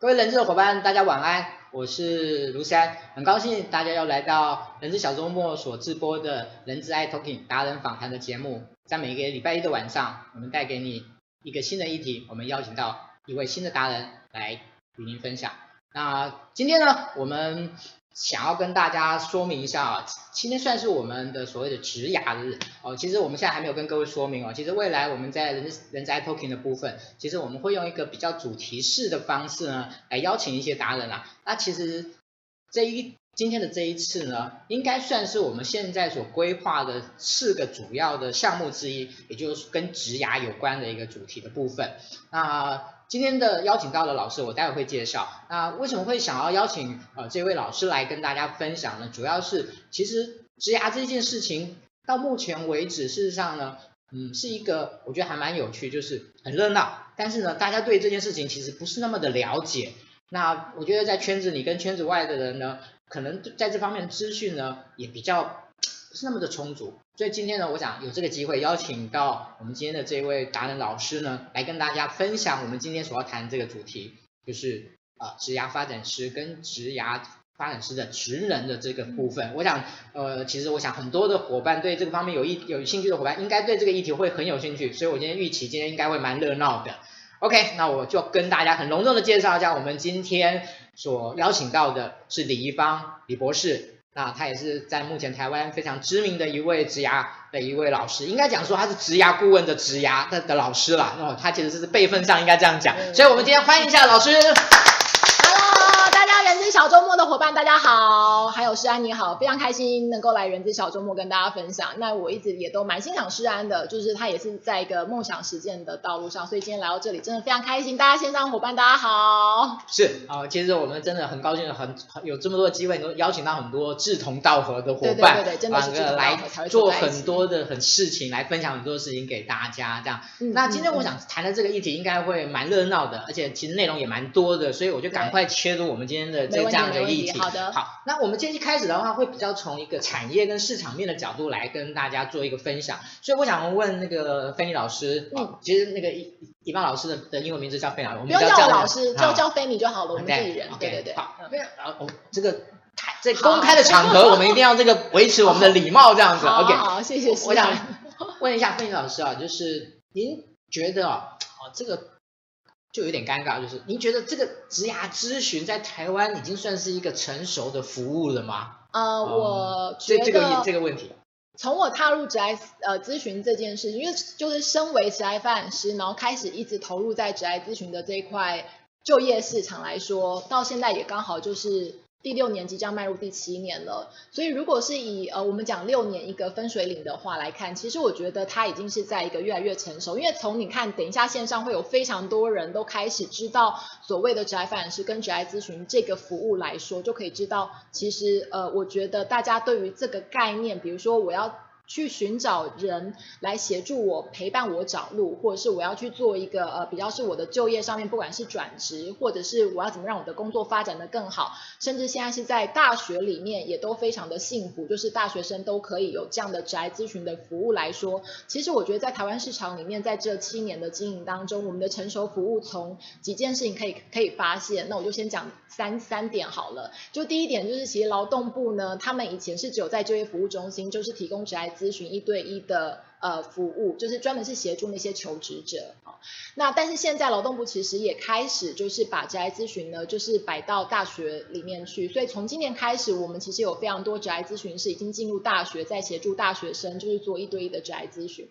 各位人资的伙伴，大家晚安，我是卢山，很高兴大家又来到人资小周末所直播的人资爱 Talking 达人访谈的节目，在每个礼拜一的晚上，我们带给你一个新的议题，我们邀请到一位新的达人来与您分享。那今天呢，我们想要跟大家说明一下啊，今天算是我们的所谓的职牙日哦。其实我们现在还没有跟各位说明哦。其实未来我们在人人资 iTalking 的部分，其实我们会用一个比较主题式的方式呢，来邀请一些达人啊。那其实这一今天的这一次呢，应该算是我们现在所规划的四个主要的项目之一，也就是跟职牙有关的一个主题的部分。那今天的邀请到的老师，我待会会介绍。那为什么会想要邀请呃这位老师来跟大家分享呢？主要是其实植牙这件事情到目前为止，事实上呢，嗯，是一个我觉得还蛮有趣，就是很热闹。但是呢，大家对这件事情其实不是那么的了解。那我觉得在圈子里跟圈子外的人呢，可能在这方面资讯呢也比较是那么的充足。所以今天呢，我想有这个机会邀请到我们今天的这位达人老师呢，来跟大家分享我们今天所要谈这个主题，就是呃职涯发展师跟职涯发展师的职能的这个部分。我想呃，其实我想很多的伙伴对这个方面有意有兴趣的伙伴，应该对这个议题会很有兴趣。所以我今天预期今天应该会蛮热闹的。OK，那我就跟大家很隆重的介绍一下，我们今天所邀请到的是李一芳李博士。那他也是在目前台湾非常知名的一位职涯的一位老师，应该讲说他是职涯顾问的职涯的的老师啦。哦，他其实是辈分上应该这样讲，所以我们今天欢迎一下老师。人小周末的伙伴，大家好，还有诗安你好，非常开心能够来人资小周末跟大家分享。那我一直也都蛮欣赏诗安的，就是他也是在一个梦想实践的道路上，所以今天来到这里真的非常开心。大家线上伙伴大家好，是啊、呃，其实我们真的很高兴，很有这么多的机会能够邀请到很多志同道合的伙伴，对对对对，真的是志同道合来做很多的很事情，来分享很多事情给大家。这样，嗯、那今天我想谈的这个议题应该会蛮热闹的，而且其实内容也蛮多的，所以我就赶快切入我们今天的。这这样的议题，好的，好，那我们今天一开始的话，会比较从一个产业跟市场面的角度来跟大家做一个分享。所以我想问那个菲尼老师，嗯，其实那个一一般老师的的英文名字叫菲尼，我们不要叫老师，叫叫菲尼就好了，我们自己人，对对对。好，然后这个在公开的场合，我们一定要这个维持我们的礼貌，这样子，OK。好，谢谢。我想问一下菲尼老师啊，就是您觉得啊，哦这个。就有点尴尬，就是您觉得这个职涯咨询在台湾已经算是一个成熟的服务了吗？呃，我觉得这个这个问题，从我踏入职涯呃咨询这件事，因为就是身为职涯发展师，然后开始一直投入在职涯咨询的这一块就业市场来说，到现在也刚好就是。第六年即将迈入第七年了，所以如果是以呃我们讲六年一个分水岭的话来看，其实我觉得它已经是在一个越来越成熟。因为从你看，等一下线上会有非常多人都开始知道所谓的职涯发展师跟职涯咨询这个服务来说，就可以知道，其实呃我觉得大家对于这个概念，比如说我要。去寻找人来协助我，陪伴我找路，或者是我要去做一个呃比较是我的就业上面，不管是转职，或者是我要怎么让我的工作发展的更好，甚至现在是在大学里面也都非常的幸福，就是大学生都可以有这样的职涯咨询的服务来说，其实我觉得在台湾市场里面，在这七年的经营当中，我们的成熟服务从几件事情可以可以发现，那我就先讲三三点好了。就第一点就是，其实劳动部呢，他们以前是只有在就业服务中心，就是提供职涯。咨询一对一的呃服务，就是专门是协助那些求职者。那但是现在劳动部其实也开始就是把职涯咨询呢，就是摆到大学里面去。所以从今年开始，我们其实有非常多职涯咨询师已经进入大学，在协助大学生就是做一对一的职涯咨询。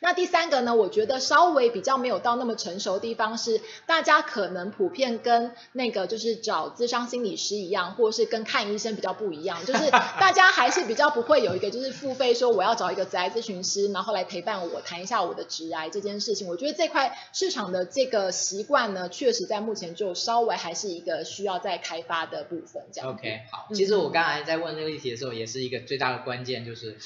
那第三个呢，我觉得稍微比较没有到那么成熟的地方是，大家可能普遍跟那个就是找咨商心理师一样，或者是跟看医生比较不一样，就是大家还是比较不会有一个就是付费说我要找一个职涯咨询师，然后来陪伴我谈一下我的直癌这件事情。我觉得这块市场的这个习惯呢，确实在目前就稍微还是一个需要再开发的部分。这样。OK，好，其实我刚才在问这个议题的时候，也是一个最大的关键就是。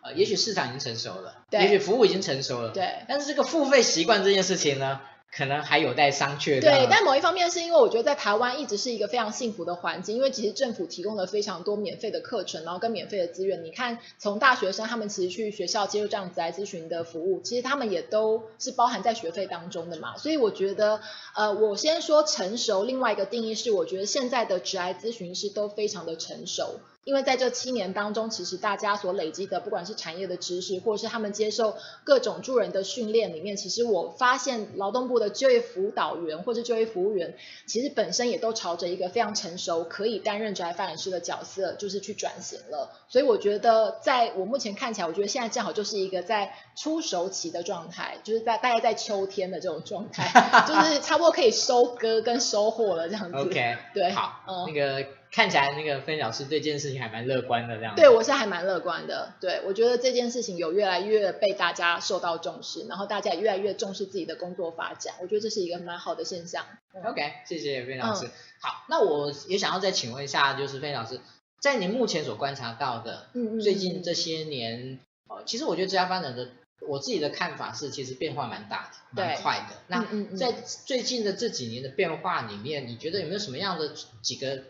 呃，也许市场已经成熟了，对，也许服务已经成熟了，对。但是这个付费习惯这件事情呢，可能还有待商榷。对，但某一方面是因为我觉得在台湾一直是一个非常幸福的环境，因为其实政府提供了非常多免费的课程，然后跟免费的资源。你看，从大学生他们其实去学校接受这样子来咨询的服务，其实他们也都是包含在学费当中的嘛。所以我觉得，呃，我先说成熟，另外一个定义是，我觉得现在的职癌咨询师都非常的成熟。因为在这七年当中，其实大家所累积的，不管是产业的知识，或者是他们接受各种助人的训练里面，其实我发现劳动部的就业辅导员或者就业服务员，其实本身也都朝着一个非常成熟，可以担任职业发展师的角色，就是去转型了。所以我觉得，在我目前看起来，我觉得现在正好就是一个在初熟期的状态，就是在大概在秋天的这种状态，就是差不多可以收割跟收获了这样子。OK，对，好，嗯，那个。看起来那个芬老师对这件事情还蛮乐观的，这样。对，我是还蛮乐观的。对，我觉得这件事情有越来越被大家受到重视，然后大家也越来越重视自己的工作发展，我觉得这是一个蛮好的现象。OK，谢谢芬老师。嗯、好，那我也想要再请问一下，就是芬老师，在您目前所观察到的，嗯嗯，最近这些年，呃，其实我觉得职涯发展的，我自己的看法是，其实变化蛮大的，蛮快的。那在最近的这几年的变化里面，你觉得有没有什么样的几个？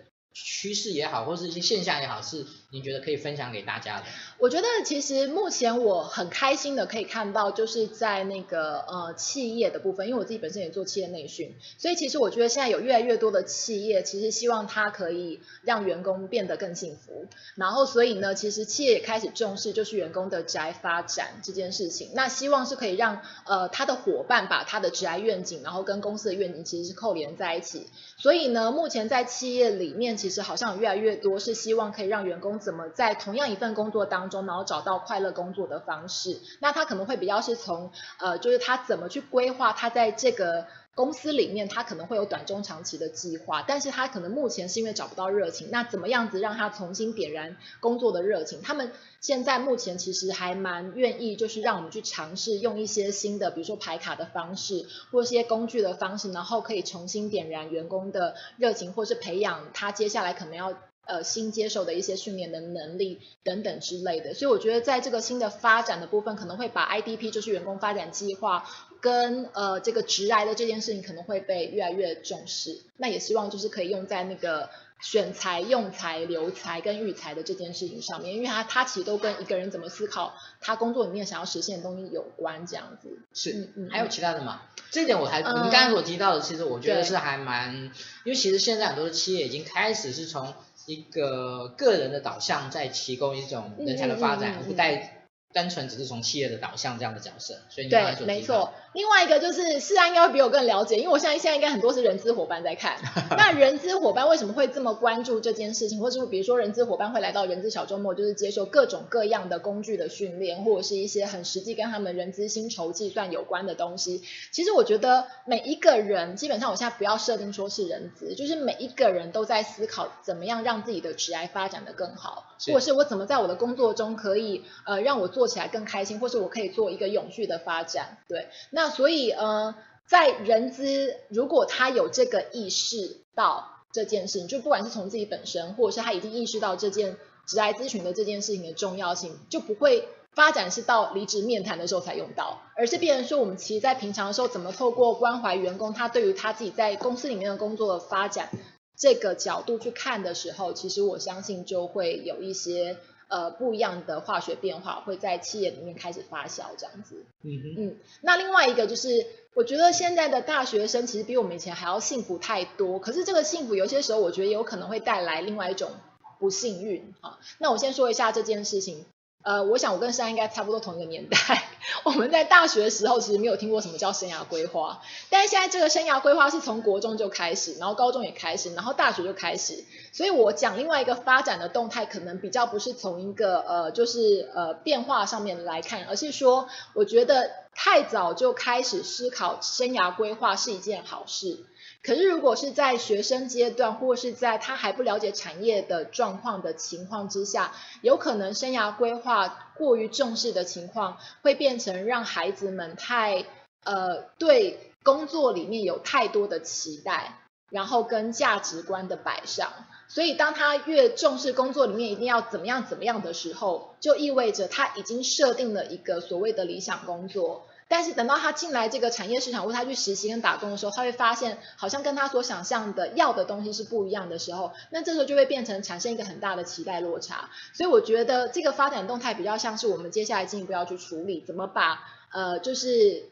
趋势也好，或是一些现象也好，是您觉得可以分享给大家的？我觉得其实目前我很开心的可以看到，就是在那个呃企业的部分，因为我自己本身也做企业内训，所以其实我觉得现在有越来越多的企业，其实希望它可以让员工变得更幸福。然后所以呢，其实企业也开始重视就是员工的职涯发展这件事情。那希望是可以让呃他的伙伴把他的职涯愿景，然后跟公司的愿景其实是扣连在一起。所以呢，目前在企业里面，其实好像有越来越多是希望可以让员工怎么在同样一份工作当中，然后找到快乐工作的方式。那他可能会比较是从呃，就是他怎么去规划他在这个。公司里面他可能会有短中长期的计划，但是他可能目前是因为找不到热情，那怎么样子让他重新点燃工作的热情？他们现在目前其实还蛮愿意，就是让我们去尝试用一些新的，比如说排卡的方式，或一些工具的方式，然后可以重新点燃员工的热情，或是培养他接下来可能要呃新接受的一些训练的能力等等之类的。所以我觉得在这个新的发展的部分，可能会把 IDP 就是员工发展计划。跟呃这个职涯的这件事情可能会被越来越重视，那也希望就是可以用在那个选材、用材、留才跟育才的这件事情上面，因为它它其实都跟一个人怎么思考他工作里面想要实现的东西有关，这样子。是，嗯嗯。还有其他的吗？这一点我还，您刚才所提到的，其实我觉得是还蛮，因为其实现在很多的企业已经开始是从一个个人的导向在提供一种人才的发展，不带。单纯只是从企业的导向这样的角色，所以你对，没错。另外一个就是，世安应该会比我更了解，因为我现在现在应该很多是人资伙伴在看。那人资伙伴为什么会这么关注这件事情？或者是比如说人资伙伴会来到人资小周末，就是接受各种各样的工具的训练，或者是一些很实际跟他们人资薪酬计算有关的东西。其实我觉得每一个人，基本上我现在不要设定说是人资，就是每一个人都在思考怎么样让自己的职涯发展的更好，或者是我怎么在我的工作中可以呃让我做起来更开心，或是我可以做一个永续的发展。对，那所以呃，在人资如果他有这个意识到这件事情，就不管是从自己本身，或者是他已经意识到这件职来咨询的这件事情的重要性，就不会发展是到离职面谈的时候才用到，而是变成说我们其实在平常的时候怎么透过关怀员工，他对于他自己在公司里面的工作的发展这个角度去看的时候，其实我相信就会有一些。呃，不一样的化学变化会在企业里面开始发酵，这样子。嗯哼嗯，那另外一个就是，我觉得现在的大学生其实比我们以前还要幸福太多。可是这个幸福有些时候，我觉得有可能会带来另外一种不幸运啊。那我先说一下这件事情。呃，我想我跟珊应该差不多同一个年代。我们在大学的时候其实没有听过什么叫生涯规划，但是现在这个生涯规划是从国中就开始，然后高中也开始，然后大学就开始。所以我讲另外一个发展的动态，可能比较不是从一个呃，就是呃变化上面来看，而是说，我觉得太早就开始思考生涯规划是一件好事。可是，如果是在学生阶段，或是在他还不了解产业的状况的情况之下，有可能生涯规划过于重视的情况，会变成让孩子们太呃对工作里面有太多的期待，然后跟价值观的摆上。所以，当他越重视工作里面一定要怎么样怎么样的时候，就意味着他已经设定了一个所谓的理想工作。但是等到他进来这个产业市场，或他去实习跟打工的时候，他会发现好像跟他所想象的要的东西是不一样的时候，那这时候就会变成产生一个很大的期待落差。所以我觉得这个发展动态比较像是我们接下来进一步要去处理，怎么把呃就是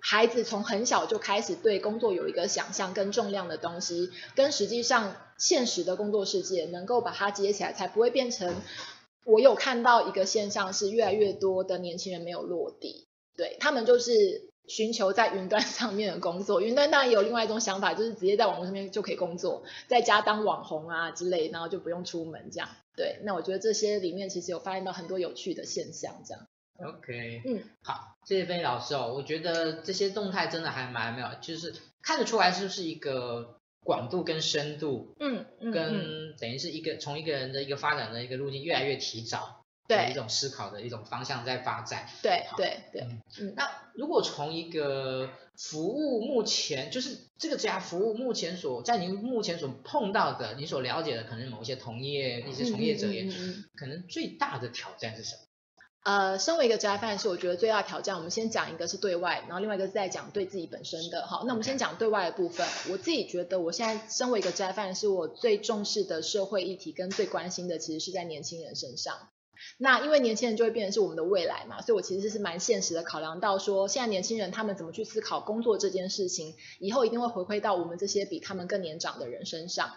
孩子从很小就开始对工作有一个想象跟重量的东西，跟实际上现实的工作世界能够把它接起来，才不会变成。我有看到一个现象是，越来越多的年轻人没有落地，对，他们就是寻求在云端 上面的工作。云端当然也有另外一种想法，就是直接在网络上面就可以工作，在家当网红啊之类，然后就不用出门这样。对，那我觉得这些里面其实有发现到很多有趣的现象，这样。OK，嗯，好，谢谢芬妮老师哦，我觉得这些动态真的还蛮妙，就是看得出来是不是一个。广度跟深度，嗯，嗯跟等于是一个从一个人的一个发展的一个路径越来越提早，对一种思考的一种方向在发展，对对对，嗯，那如果从一个服务目前就是这个家服务目前所在您目前所碰到的，你所了解的可能某一些同业一些从业者也，嗯，可能最大的挑战是什么？呃，身为一个职涯发展师，我觉得最大的挑战，我们先讲一个是对外，然后另外一个是在讲对自己本身的。好，那我们先讲对外的部分。我自己觉得，我现在身为一个职涯发展师，我最重视的社会议题跟最关心的，其实是在年轻人身上。那因为年轻人就会变成是我们的未来嘛，所以我其实是蛮现实的考量到说，现在年轻人他们怎么去思考工作这件事情，以后一定会回馈到我们这些比他们更年长的人身上。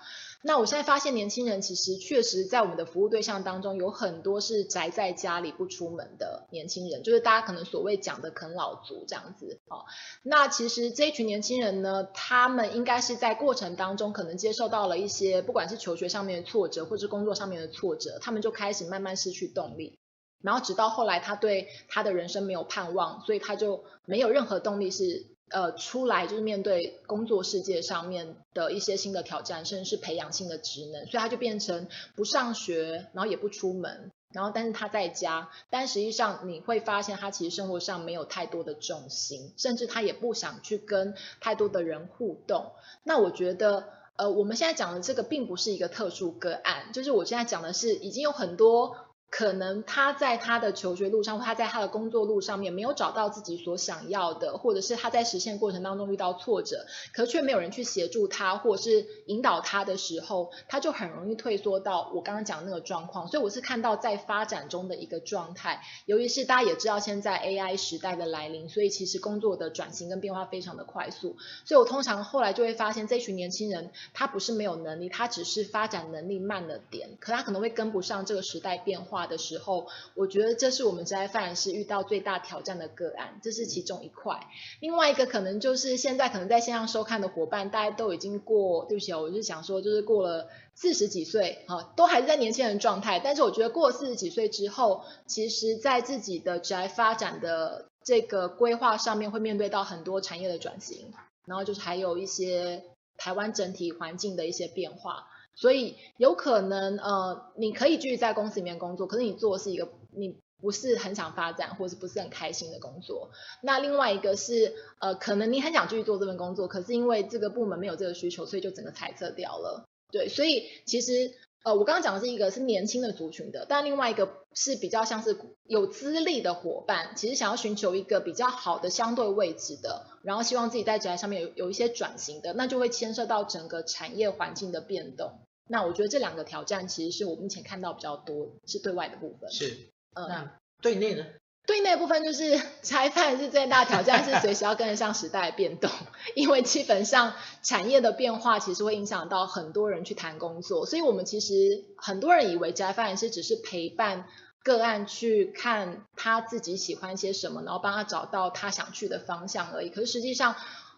那我现在发现，年轻人其实确实在我们的服务对象当中，有很多是宅在家里不出门的年轻人，就是大家可能所谓讲的啃老族这样子。哦，那其实这一群年轻人呢，他们应该是在过程当中可能接受到了一些，不管是求学上面的挫折，或是工作上面的挫折，他们就开始慢慢失去动力，然后直到后来他对他的人生没有盼望，所以他就没有任何动力是。呃，出来就是面对工作世界上面的一些新的挑战，甚至是培养新的职能，所以他就变成不上学，然后也不出门，然后但是他在家，但实际上你会发现他其实生活上没有太多的重心，甚至他也不想去跟太多的人互动。那我觉得，呃，我们现在讲的这个并不是一个特殊个案，就是我现在讲的是已经有很多。可能他在他的求学路上，或他在他的工作路上面没有找到自己所想要的，或者是他在实现过程当中遇到挫折，可却没有人去协助他，或者是引导他的时候，他就很容易退缩到我刚刚讲的那个状况。所以我是看到在发展中的一个状态，由于是大家也知道现在 AI 时代的来临，所以其实工作的转型跟变化非常的快速。所以我通常后来就会发现，这群年轻人他不是没有能力，他只是发展能力慢了点，可他可能会跟不上这个时代变化的时候，我觉得这是我们职涯发展师遇到最大挑战的个案，这是其中一块。另外一个可能就是现在可能在线上收看的伙伴，大家都已经过，对不起，我就想说，就是过了四十几岁，哈，都还是在年轻人状态。但是我觉得过了四十几岁之后，其实在自己的职涯发展的这个规划上面，会面对到很多产业的转型，然后就是还有一些台湾整体环境的一些变化。所以有可能，呃，你可以继续在公司里面工作，可是你做的是一个你不是很想发展，或者不是很开心的工作。那另外一个是，呃，可能你很想继续做这份工作，可是因为这个部门没有这个需求，所以就整个裁撤掉了。对，所以其实，呃，我刚刚讲的是一个是年轻的族群的，但另外一个是比较像是有资历的伙伴，其实想要寻求一个比较好的相对位置的。然后希望自己在职涯上面有有一些转型的，那就会牵涉到整个产业环境的变动。那我觉得这两个挑战其实是我目前看到比较多，是对外的部分。是，嗯，那对内呢？对内部分就是职涯发展是最大的挑战，是随时要跟得上时代的变动，因为基本上产业的变化其实会影响到很多人去谈工作，所以我们其实很多人以为职涯发展是只是陪伴。个案去看他自己喜欢些什么，然后帮他找到他想去的方向而已。可是实际上，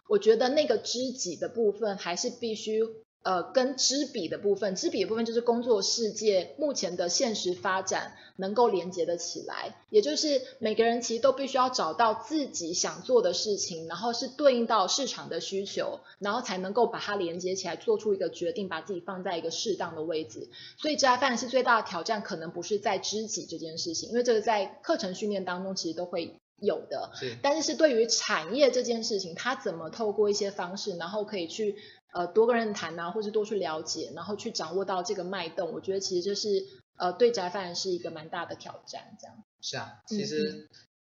我觉得那个知己的部分还是必须。呃，跟知彼的部分，知彼的部分就是工作世界目前的现实发展能够连接得起来，也就是每个人其实都必须要找到自己想做的事情，然后是对应到市场的需求，然后才能够把它连接起来，做出一个决定，把自己放在一个适当的位置。所以，职涯发展是最大的挑战，可能不是在知己这件事情，因为这个在课程训练当中其实都会有的，是，但是是对于产业这件事情，它怎么透过一些方式，然后可以去。呃，多个人谈啊，或是多去了解，然后去掌握到这个脉动，我觉得其实就是呃，对职涯发展是一个蛮大的挑战，这样。是啊，其实、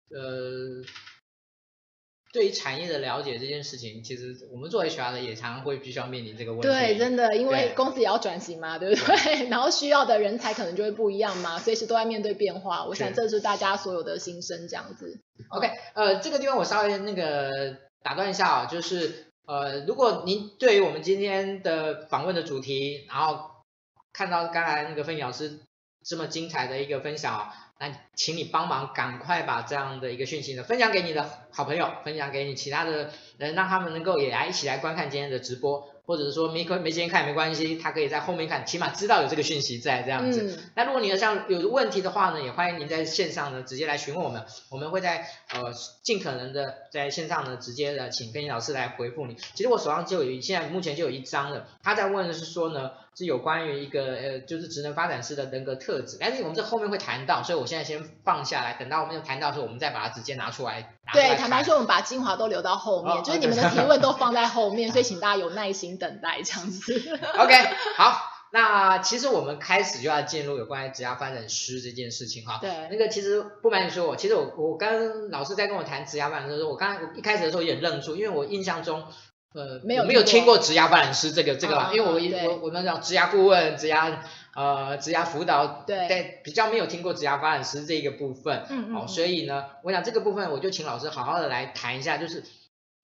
嗯、呃，对于产业的了解这件事情，其实我们作为 HR 的也常常会必须要面临这个问题。对，真的，因为公司也要转型嘛，对，对不对？然后需要的人才可能就会不一样嘛，随时都在面对变化。我想这是大家所有的心声，这样子。OK，呃，这个地方我稍微那个打断一下啊，就是呃，如果您对于我们今天的访问的主题，然后看到刚才那个芬妮老师这么精彩的一个分享。那请你帮忙赶快把这样的一个讯息呢分享给你的好朋友，分享给你其他的人，让他们能够也来一起来观看今天的直播。或者是说没没时间看也没关系，他可以在后面看，起码知道有这个讯息在这样子。嗯、那如果你要像有问题的话呢，也欢迎您在线上呢直接来询问我们，我们会在呃尽可能的在线上呢直接的请芬妮老师来回复你。其实我手上就有现在目前就有一张了，他在问的是说呢是有关于一个呃就是职能发展师的人格特质，但是我们这后面会谈到，所以我现在先放下来，等到我们有谈到的时候，我们再把它直接拿出来。对，坦白说，我们把精华都留到后面，哦、就是你们的提问都放在后面，所以 请大家有耐心等待这样子。OK，好，那其实我们开始就要进入有关于职涯发展师这件事情哈。对。那个其实不瞒你说，我其实我我刚老师在跟我谈职涯发展的时候，我刚刚一开始的时候有点愣住，因为我印象中呃没有没有听过。职涯发展师这个这个，因为我我我们讲职涯顾问职涯。呃，职涯辅导，对，但比较没有听过职涯发展师这个部分，嗯，哦，所以呢，我想这个部分我就请老师好好的来谈一下，就是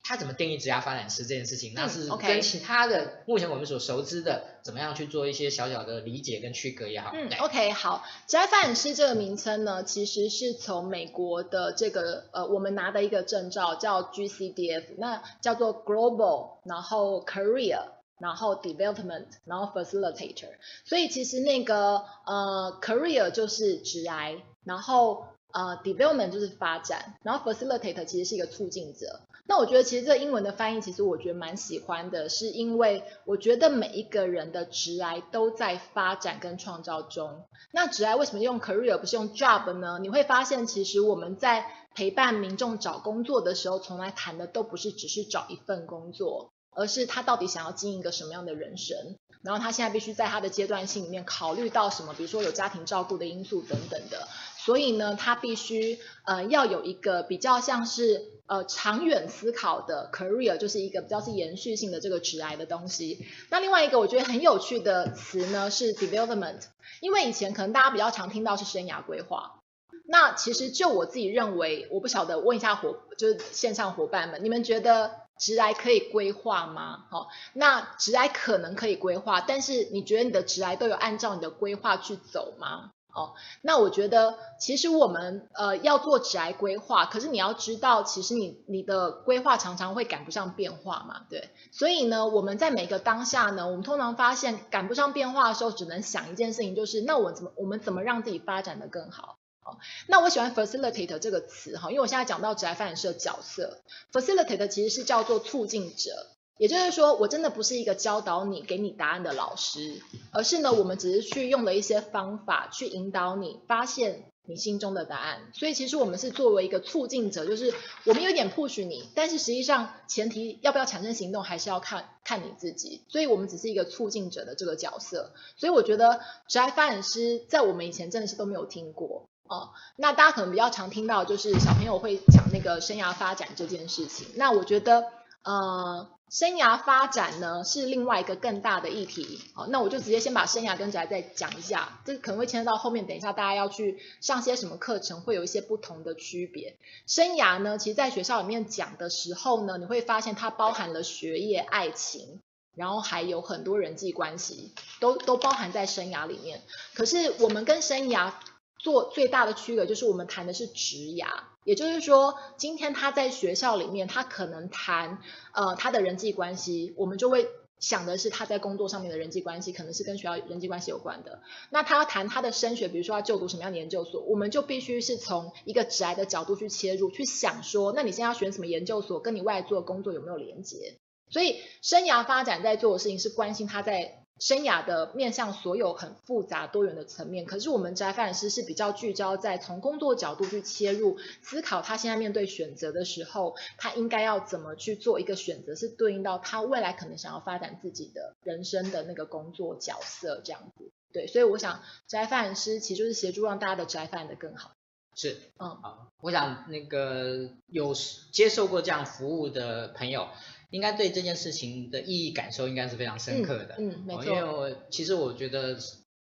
他怎么定义职涯发展师这件事情，嗯、那是跟其他的、okay. 目前我们所熟知的，怎么样去做一些小小的理解跟区隔也好。嗯，OK，好，职业发展师这个名称呢，其实是从美国的这个呃，我们拿的一个证照叫 GCDF，那叫做 Global，然后 Career。然后 development，然后 facilitator，所以其实那个呃 career 就是职涯，然后呃 development 就是发展，然后 facilitator 其实是一个促进者。那我觉得其实这英文的翻译其实我觉得蛮喜欢的，是因为我觉得每一个人的职涯都在发展跟创造中。那职涯为什么用 career 不是用 job 呢？你会发现其实我们在陪伴民众找工作的时候，从来谈的都不是只是找一份工作。而是他到底想要经营一个什么样的人生，然后他现在必须在他的阶段性里面考虑到什么，比如说有家庭照顾的因素等等的，所以呢，他必须呃要有一个比较像是呃长远思考的 career，就是一个比较是延续性的这个职涯的东西。那另外一个我觉得很有趣的词呢是 development，因为以前可能大家比较常听到是生涯规划，那其实就我自己认为，我不晓得问一下伙就是线上伙伴们，你们觉得？职涯可以规划吗？好，那职涯可能可以规划，但是你觉得你的职涯都有按照你的规划去走吗？哦，那我觉得其实我们呃要做职涯规划，可是你要知道，其实你你的规划常常会赶不上变化嘛，对。所以呢，我们在每个当下呢，我们通常发现赶不上变化的时候，只能想一件事情，就是那我怎么我们怎么让自己发展的更好？哦那我喜欢 facilitator 这个词哈，因为我现在讲到职涯发展师的角色，facilitator 其实是叫做促进者，也就是说，我真的不是一个教导你、给你答案的老师，而是呢，我们只是去用了一些方法去引导你发现你心中的答案。所以其实我们是作为一个促进者，就是我们有点 push 你，但是实际上前提要不要产生行动，还是要看看你自己。所以我们只是一个促进者的这个角色。所以我觉得职涯发展师在我们以前真的是都没有听过。哦，那大家可能比较常听到就是小朋友会讲那个生涯发展这件事情。那我觉得，呃，生涯发展呢是另外一个更大的议题。好，那我就直接先把生涯跟宅再讲一下，这可能会牵扯到后面，等一下大家要去上些什么课程，会有一些不同的区别。生涯呢，其实在学校里面讲的时候呢，你会发现它包含了学业、爱情，然后还有很多人际关系，都都包含在生涯里面。可是我们跟生涯做最大的区隔就是我们谈的是职涯，也就是说，今天他在学校里面，他可能谈呃他的人际关系，我们就会想的是他在工作上面的人际关系，可能是跟学校人际关系有关的。那他要谈他的升学，比如说要就读什么样的研究所，我们就必须是从一个职涯的角度去切入，去想说，那你现在要选什么研究所，跟你未来做的工作有没有连接？所以生涯发展在做的事情是关心他在。生涯的面向所有很复杂多元的层面，可是我们职涯发展师是比较聚焦在从工作角度去切入思考，他现在面对选择的时候，他应该要怎么去做一个选择，是对应到他未来可能想要发展自己的人生的那个工作角色这样子。对，所以我想职涯发展师其实就是协助让大家的职涯发展得更好。是，嗯，好，我想那个有接受过这样服务的朋友，应该对这件事情的意义感受应该是非常深刻的。嗯，嗯没错。因为我其实我觉得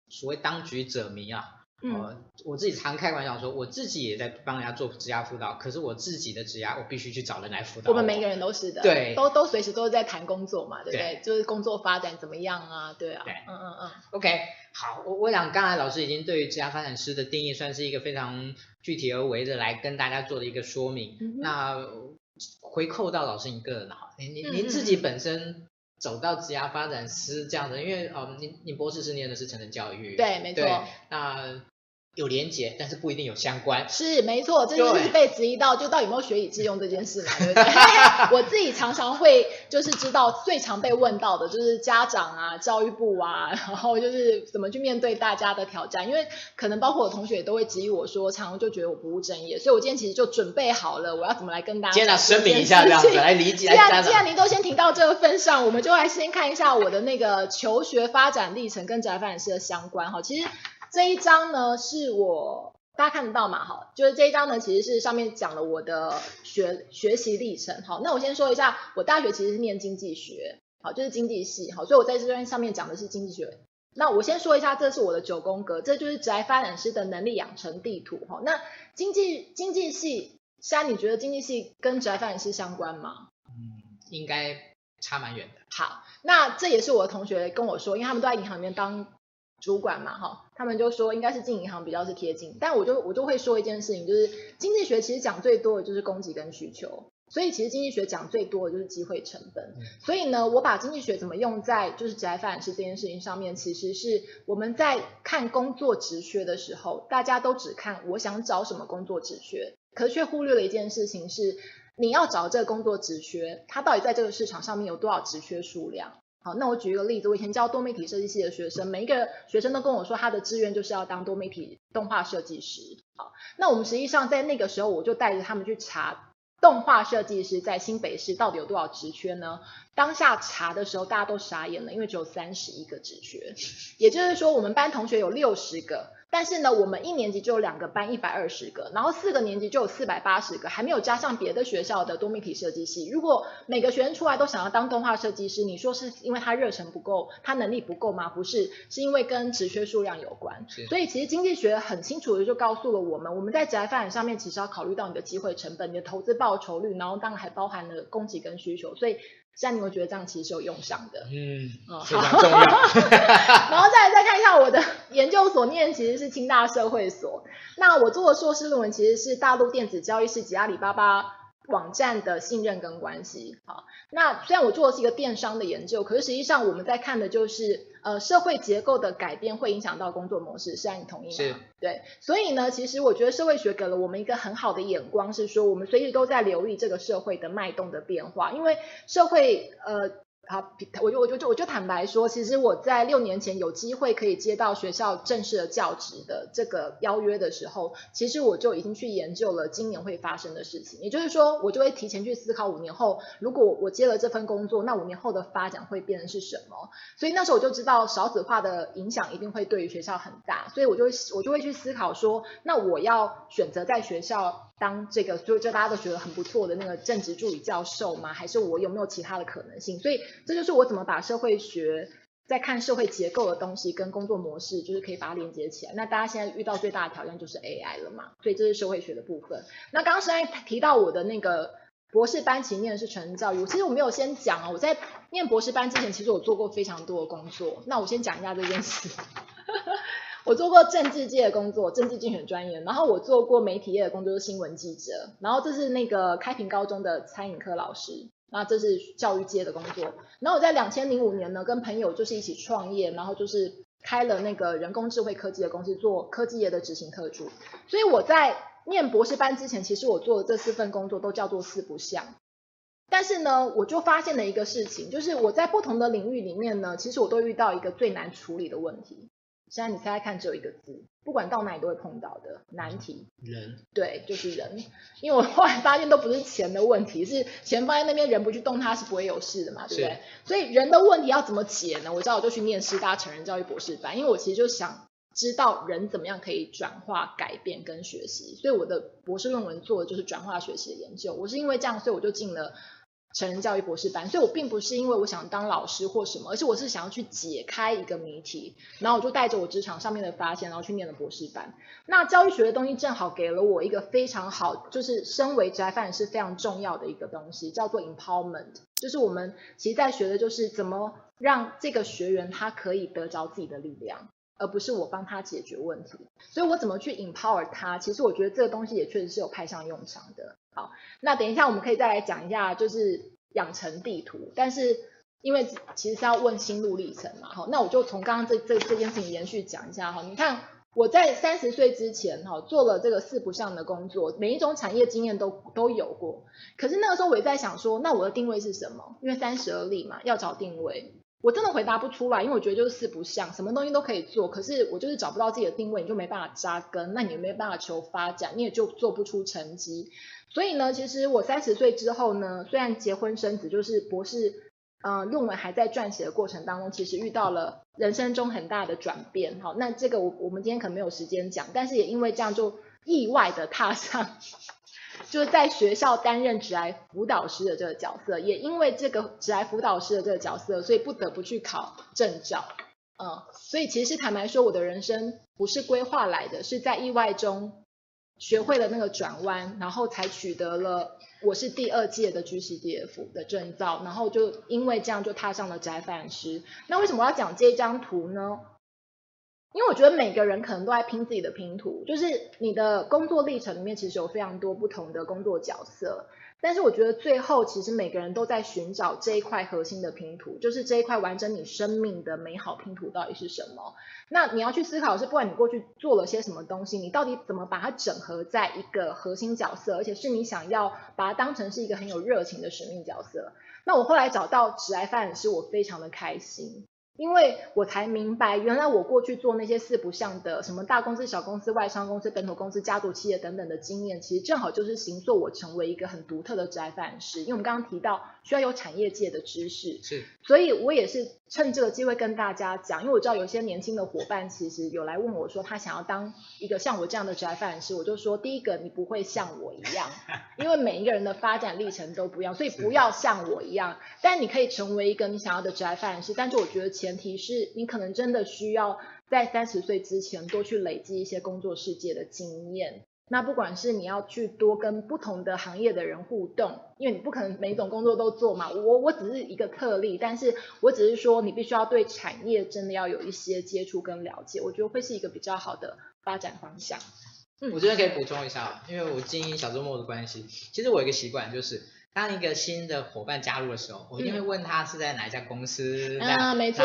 所谓当局者迷啊。嗯、呃，我自己常开玩笑说，我自己也在帮人家做职涯辅导，可是我自己的职涯，我必须去找人来辅导我。我们每个人都是的，对，都都随时都是在谈工作嘛，对不对？对就是工作发展怎么样啊？对啊，对，嗯嗯嗯。OK，好，我我想刚才老师已经对于职涯发展师的定义，算是一个非常具体而为的来跟大家做的一个说明。嗯、那回扣到老师一个人哈，您您您自己本身。走到职涯发展师这样的，因为哦，您您博士是念的是成人教育，对，没错，那。有连结，但是不一定有相关。是没错，这就是被质疑到，就到底有没有学以致用这件事嘛，对不对？我自己常常会就是知道最常被问到的就是家长啊、教育部啊，然后就是怎么去面对大家的挑战，因为可能包括我同学也都会质疑我说，常常就觉得我不务正业，所以我今天其实就准备好了，我要怎么来跟大家。先来声明一下这样子，来理解。既然既然您都先提到这个份上，我们就来先看一下我的那个求学发展历程跟职涯发展师的相关哈，其实。这一张呢是我大家看得到嘛？哈，就是这一张呢，其实是上面讲了我的学学习历程。好，那我先说一下，我大学其实是念经济学，好，就是经济系，好，所以我在这边上面讲的是经济学。那我先说一下，这是我的九宫格，这就是职涯发展师的能力养成地图。哈，那经济经济系，珊，你觉得经济系跟职涯发展师相关吗？嗯，应该差蛮远的。好，那这也是我的同学跟我说，因为他们都在银行里面当。主管嘛，哈，他们就说应该是进银行比较是贴近，但我就我就会说一件事情，就是经济学其实讲最多的就是供给跟需求，所以其实经济学讲最多的就是机会成本。所以呢，我把经济学怎么用在就是职业发展师这件事情上面，其实是我们在看工作职缺的时候，大家都只看我想找什么工作职缺，可是却忽略了一件事情是，你要找这个工作职缺，它到底在这个市场上面有多少职缺数量？好，那我举一个例子，我以前教多媒体设计系的学生，每一个学生都跟我说，他的志愿就是要当多媒体动画设计师。好，那我们实际上在那个时候，我就带着他们去查动画设计师在新北市到底有多少职缺呢？当下查的时候，大家都傻眼了，因为只有三十一个职缺，也就是说，我们班同学有六十个。但是呢，我们一年级就有两个班，一百二十个，然后四个年级就有四百八十个，还没有加上别的学校的多媒体设计系。如果每个学生出来都想要当动画设计师，你说是因为他热忱不够，他能力不够吗？不是，是因为跟职缺数量有关。所以其实经济学很清楚的就告诉了我们，我们在职业发展上面其实要考虑到你的机会成本、你的投资报酬率，然后当然还包含了供给跟需求。所以。现在你会觉得这样其实是有用上的，嗯，哦，非常重要。然后再来再看一下我的研究所念其实是清大社会所，那我做的硕士论文其实是大陆电子交易市及阿里巴巴。网站的信任跟关系，好，那虽然我做的是一个电商的研究，可是实际上我们在看的就是，呃，社会结构的改变会影响到工作模式，是，你同意吗？是，对，所以呢，其实我觉得社会学给了我们一个很好的眼光，是说我们随时都在留意这个社会的脉动的变化，因为社会，呃。好，我就我就就我就坦白说，其实我在六年前有机会可以接到学校正式的教职的这个邀约的时候，其实我就已经去研究了今年会发生的事情。也就是说，我就会提前去思考五年后，如果我接了这份工作，那五年后的发展会变成是什么？所以那时候我就知道少子化的影响一定会对于学校很大，所以我就我就会去思考说，那我要选择在学校。当这个，就就大家都觉得很不错的那个正职助理教授吗？还是我有没有其他的可能性？所以这就是我怎么把社会学在看社会结构的东西跟工作模式，就是可以把它连接起来。那大家现在遇到最大的挑战就是 AI 了嘛？所以这是社会学的部分。那刚刚是在提到我的那个博士班，其实念的是成人教育。其实我没有先讲啊，我在念博士班之前，其实我做过非常多的工作。那我先讲一下这件事。我做过政治界的工作，政治竞选专员，然后我做过媒体业的工作，是新闻记者，然后这是那个开平高中的餐饮科老师，那这是教育界的工作。然后我在两千零五年呢，跟朋友就是一起创业，然后就是开了那个人工智慧科技的公司，做科技业的执行特助。所以我在念博士班之前，其实我做的这四份工作都叫做四不像。但是呢，我就发现了一个事情，就是我在不同的领域里面呢，其实我都遇到一个最难处理的问题。现在你猜猜看，只有一个字，不管到哪里都会碰到的难题。人。对，就是人。因为我后来发现都不是钱的问题，是钱放在那边，人不去动它是不会有事的嘛，对不对？所以人的问题要怎么解呢？我知道我就去念师大成人教育博士班，因为我其实就想知道人怎么样可以转化、改变跟学习，所以我的博士论文做的就是转化学习的研究。我是因为这样，所以我就进了成人教育博士班。所以我并不是因为我想当老师或什么，而是我是想要去解开一个谜题，然后我就带着我职场上面的发现，然后去念了博士班。那教育学的东西正好给了我一个非常好，就是身为职涯发展是非常重要的一个东西，叫做 empowerment，就是我们其实在学的就是怎么让这个学员他可以得着自己的力量。而不是我帮他解决问题，所以我怎么去 empower 他？其实我觉得这个东西也确实是有派上用场的。好，那等一下我们可以再来讲一下，就是养成地图。但是因为其实是要问心路历程嘛，好，那我就从刚刚这这这件事情延续讲一下哈。你看我在三十岁之前哈做了这个四不像的工作，每一种产业经验都都有过。可是那个时候我也在想说，那我的定位是什么？因为三十而立嘛，要找定位。我真的回答不出来，因为我觉得就是四不像，什么东西都可以做，可是我就是找不到自己的定位，你就没办法扎根，那你也没办法求发展，你也就做不出成绩。所以呢，其实我三十岁之后呢，虽然结婚生子，就是博士，呃，论文还在撰写的过程当中，其实遇到了人生中很大的转变。好，那这个我我们今天可能没有时间讲，但是也因为这样就意外的踏上。就是在学校担任职涯辅导师的这个角色，也因为这个职涯辅导师的这个角色，所以不得不去考证照。嗯，所以其实坦白说，我的人生不是规划来的，是在意外中学会了那个转弯，然后才取得了我是第二届的 GCDF 的证照，然后就因为这样就踏上了职涯发展师。那为什么我要讲这张图呢？因为我觉得每个人可能都在拼自己的拼图，就是你的工作历程里面其实有非常多不同的工作角色，但是我觉得最后其实每个人都在寻找这一块核心的拼图，就是这一块完整你生命的美好拼图到底是什么？那你要去思考是，不管你过去做了些什么东西，你到底怎么把它整合在一个核心角色，而且是你想要把它当成是一个很有热情的使命角色。那我后来找到直来发展师，我非常的开心。因为我才明白，原来我过去做那些四不像的，什么大公司、小公司、外商公司、本土公司、家族企业等等的经验，其实正好就是形塑我成为一个很独特的职业发展师。因为我们刚刚提到需要有产业界的知识，是，所以我也是趁这个机会跟大家讲，因为我知道有些年轻的伙伴其实有来问我说，他想要当一个像我这样的职业发展师，我就说，第一个你不会像我一样，因为每一个人的发展历程都不一样，所以不要像我一样，但你可以成为一个你想要的职业发展师，但是我觉得前前提是你可能真的需要在三十岁之前多去累积一些工作世界的经验。那不管是你要去多跟不同的行业的人互动，因为你不可能每种工作都做嘛。我我只是一个特例，但是我只是说你必须要对产业真的要有一些接触跟了解，我觉得会是一个比较好的发展方向。嗯，我这边可以补充一下，因为我经营小周末的关系，其实我有一个习惯就是。当一个新的伙伴加入的时候，我一定会问他是在哪一家公司。啊，没错。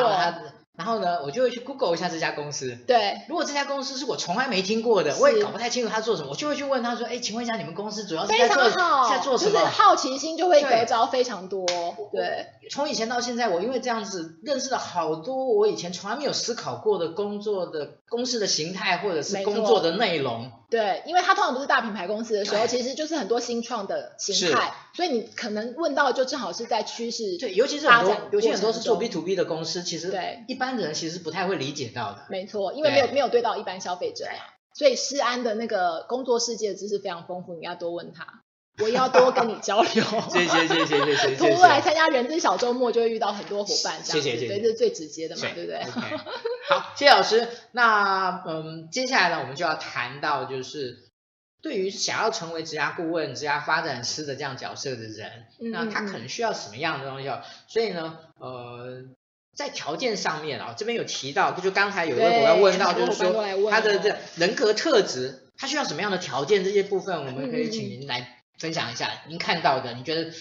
然后呢，我就会去 Google 一下这家公司。对。如果这家公司是我从来没听过的，我也搞不太清楚他做什么，我就会去问他说：“哎，请问一下，你们公司主要是在做在做什么？”就是好奇心就会得着非常多。对。从以前到现在，我因为这样子认识了好多我以前从来没有思考过的工作的公司的形态或者是工作的内容。对，因为他通常都是大品牌公司的时候，其实就是很多新创的形态，所以你可能问到就正好是在趋势。对，尤其是发展，尤其很多是做 B to B 的公司，其实对一般人其实不太会理解到的。没错，因为没有没有对到一般消费者呀，所以施安的那个工作世界的知识非常丰富，你要多问他。我也要多跟你交流。谢谢谢谢谢谢。通过来参加人资小周末，就会遇到很多伙伴，这样子，谢谢谢谢，对，这是最直接的嘛，对不对？好，谢谢老师。那嗯，接下来呢，我们就要谈到，就是对于想要成为职涯顾问、职涯发展师的这样角色的人，那他可能需要什么样的东西？所以呢，呃，在条件上面啊，这边有提到，就刚才有一个伙伴问到，就是说他的这人格特质，他需要什么样的条件？这些部分我们可以请您来。分享一下您看到的，你觉得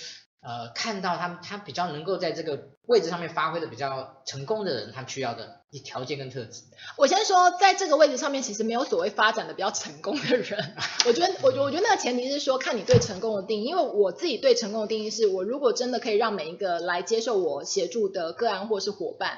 呃看到他他比较能够在这个位置上面发挥的比较成功的人，他需要的一条件跟特质。我先说，在这个位置上面，其实没有所谓发展的比较成功的人。我觉得，我觉我觉得那个前提是说，看你对成功的定义。因为我自己对成功的定义是，我如果真的可以让每一个来接受我协助的个案或是伙伴，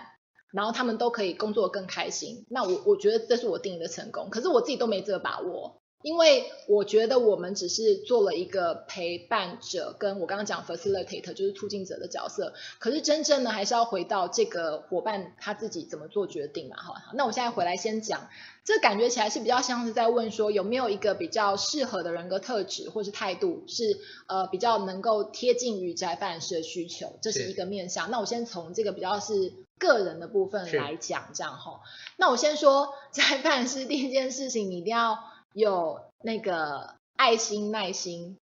然后他们都可以工作更开心，那我我觉得这是我定义的成功。可是我自己都没这个把握。因为我觉得我们只是做了一个陪伴者，跟我刚刚讲 facilitator 就是促进者的角色。可是真正呢，还是要回到这个伙伴他自己怎么做决定嘛。好，那我现在回来先讲，这感觉起来是比较像是在问说，有没有一个比较适合的人格特质或是态度，是呃比较能够贴近于职涯发展师的需求，这是一个面向。那我先从这个比较是个人的部分来讲，这样哈。那我先说在办事第一件事情，你一定要。有那个爱心、耐心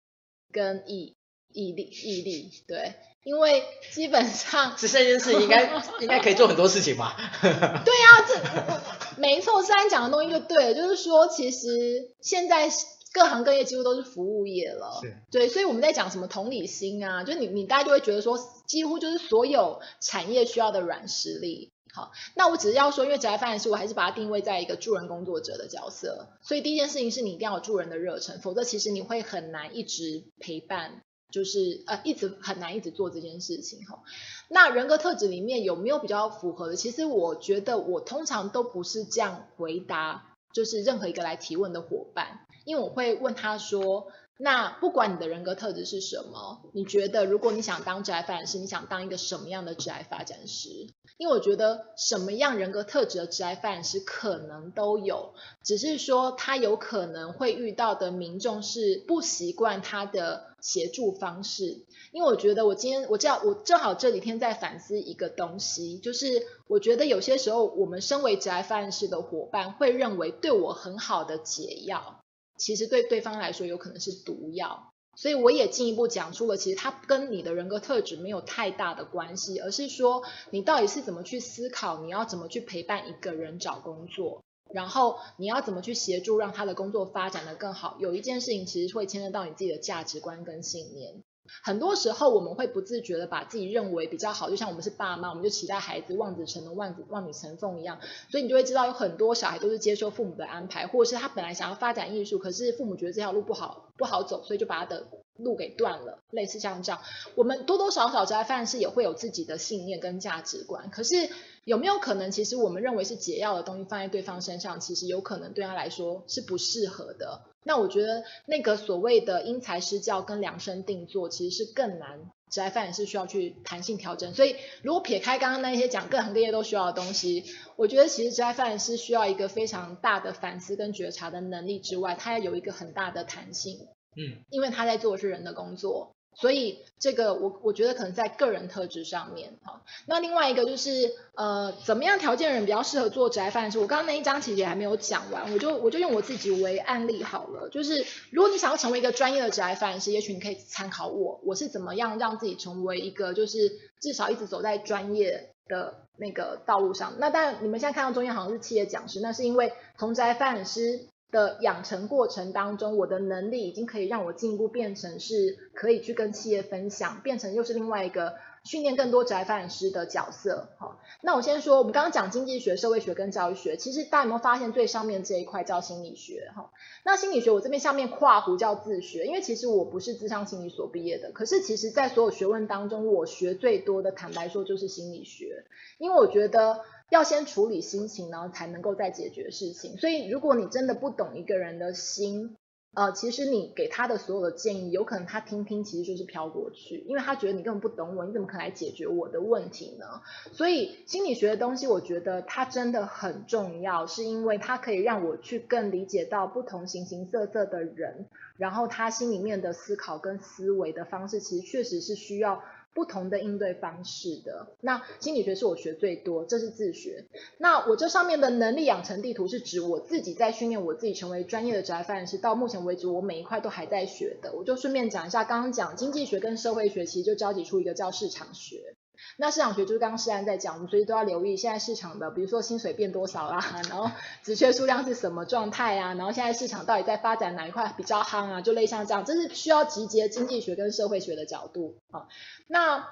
跟毅毅力、毅力，对，因为基本上这三件事应该 应该可以做很多事情吧？对啊，这没错，虽然讲的东西就对了，就是说，其实现在各行各业几乎都是服务业了，是对，所以我们在讲什么同理心啊，就你你大家就会觉得说，几乎就是所有产业需要的软实力。那我只是要说，因为职涯发展师，我还是把它定位在一个助人工作者的角色，所以第一件事情是你一定要有助人的热忱，否则其实你会很难一直陪伴，就是呃一直很难一直做这件事情哈。那人格特质里面有没有比较符合的？其实我觉得我通常都不是这样回答，就是任何一个来提问的伙伴，因为我会问他说。那不管你的人格特质是什么，你觉得如果你想当职涯发展师，你想当一个什么样的职涯发展师？因为我觉得什么样人格特质的职涯发展师可能都有，只是说他有可能会遇到的民众是不习惯他的协助方式。因为我觉得我今天我知道我正好这几天在反思一个东西，就是我觉得有些时候我们身为职涯发展师的伙伴会认为对我很好的解药。其实对对方来说有可能是毒药，所以我也进一步讲出了，其实它跟你的人格特质没有太大的关系，而是说你到底是怎么去思考，你要怎么去陪伴一个人找工作，然后你要怎么去协助让他的工作发展得更好。有一件事情其实会牵涉到你自己的价值观跟信念。很多时候我们会不自觉的把自己认为比较好，就像我们是爸妈，我们就期待孩子望子成龙、望子望女成凤一样，所以你就会知道有很多小孩都是接受父母的安排，或者是他本来想要发展艺术，可是父母觉得这条路不好不好走，所以就把他的路给断了，类似像这样。我们多多少少职涯发展师也会有自己的信念跟价值观，可是有没有可能，其实我们认为是解药的东西放在对方身上，其实有可能对他来说是不适合的。那我觉得那个所谓的因材施教跟量身定做，其实是更难。职涯发展是需要去弹性调整。所以如果撇开刚刚那些讲各行各业都需要的东西，我觉得其实职业范是需要一个非常大的反思跟觉察的能力之外，它要有一个很大的弹性。嗯，因为他在做的是人的工作。所以这个我我觉得可能在个人特质上面哈，那另外一个就是呃怎么样条件人比较适合做职涯发展师？我刚刚那一章其实也还没有讲完，我就我就用我自己为案例好了。就是如果你想要成为一个专业的职涯发展师，也许你可以参考我，我是怎么样让自己成为一个就是至少一直走在专业的那个道路上。那当然你们现在看到中间好像是企业讲师，那是因为同职涯发展师。的养成过程当中，我的能力已经可以让我进一步变成是可以去跟企业分享，变成又是另外一个训练更多宅发展师的角色。好，那我先说，我们刚刚讲经济学、社会学跟教育学，其实大家有没有发现最上面这一块叫心理学？哈，那心理学我这边下面括弧叫自学，因为其实我不是智商心理所毕业的，可是其实在所有学问当中，我学最多的，坦白说就是心理学，因为我觉得。要先处理心情，然后才能够再解决事情。所以，如果你真的不懂一个人的心，呃，其实你给他的所有的建议，有可能他听听其实就是飘过去，因为他觉得你根本不懂我，你怎么可能来解决我的问题呢？所以，心理学的东西，我觉得它真的很重要，是因为它可以让我去更理解到不同形形色色的人，然后他心里面的思考跟思维的方式，其实确实是需要。不同的应对方式的。那心理学是我学最多，这是自学。那我这上面的能力养成地图是指我自己在训练我自己成为专业的职业发展师，到目前为止我每一块都还在学的。我就顺便讲一下，刚刚讲经济学跟社会学，其实就交集出一个叫市场学。那市场学就是刚刚诗安在讲，我们随时都要留意现在市场的，比如说薪水变多少啦，然后职缺数量是什么状态啊，然后现在市场到底在发展哪一块比较夯啊，就类似像这样，这是需要集结经济学跟社会学的角度啊。那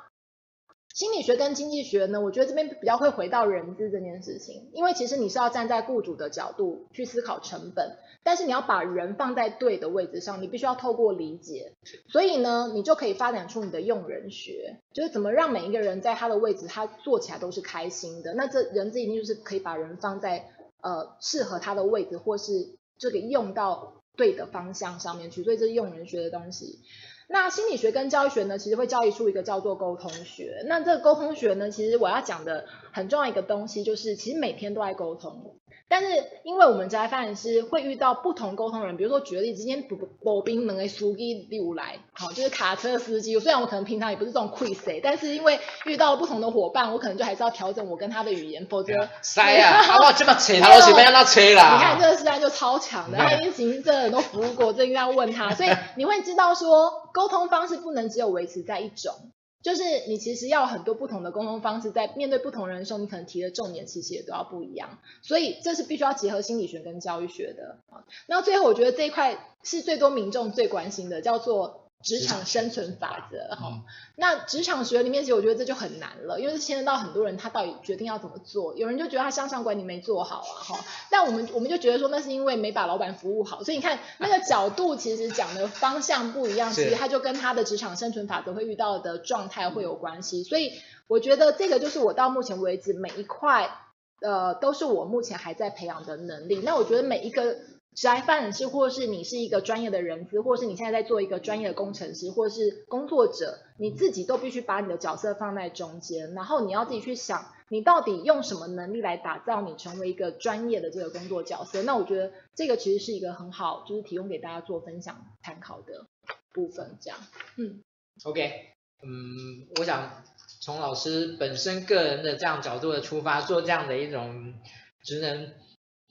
心理学跟经济学呢，我觉得这边比较会回到人资这件事情，因为其实你是要站在雇主的角度去思考成本。但是你要把人放在对的位置上，你必须要透过理解，所以呢，你就可以发展出你的用人学，就是怎么让每一个人在他的位置，他做起来都是开心的。那这人资一定就是可以把人放在呃适合他的位置，或是这个用到对的方向上面去，所以这是用人学的东西。那心理学跟教育学呢，其实会教育出一个叫做沟通学。那这个沟通学呢，其实我要讲的很重要一个东西，就是其实每天都在沟通。但是，因为我们职涯发展师会遇到不同沟通人，比如说举个例子，今天补补兵能的司机例如来，好，就是卡车司机。虽然我可能平常也不是这种亏谁，但是因为遇到了不同的伙伴，我可能就还是要调整我跟他的语言，否则塞啊，哇，这么扯，他都随便让他吹啦。你看这个实在就超强的，他已经行政人都服务过，这应该要问他。所以你会知道说，沟通方式不能只有维持在一种。就是你其实要很多不同的沟通方式，在面对不同人的时候，你可能提的重点其实也都要不一样，所以这是必须要结合心理学跟教育学的。那最后我觉得这一块是最多民众最关心的，叫做。职场生存法则，哈、嗯，那职场学里面其实我觉得这就很难了，因为牵涉到很多人他到底决定要怎么做，有人就觉得他向上管理没做好啊，哈，但我们我们就觉得说那是因为没把老板服务好，所以你看 那个角度其实讲的方向不一样，其实他就跟他的职场生存法则会遇到的状态会有关系，所以我觉得这个就是我到目前为止每一块呃都是我目前还在培养的能力，那我觉得每一个。职涯发展师，或是你是一个专业的人资，或是你现在在做一个专业的工程师，或是工作者，你自己都必须把你的角色放在中间，然后你要自己去想，你到底用什么能力来打造你成为一个专业的这个工作角色。那我觉得这个其实是一个很好，就是提供给大家做分享参考的部分。这样，嗯，OK，嗯，我想从老师本身个人的这样角度的出发，做这样的一种职能。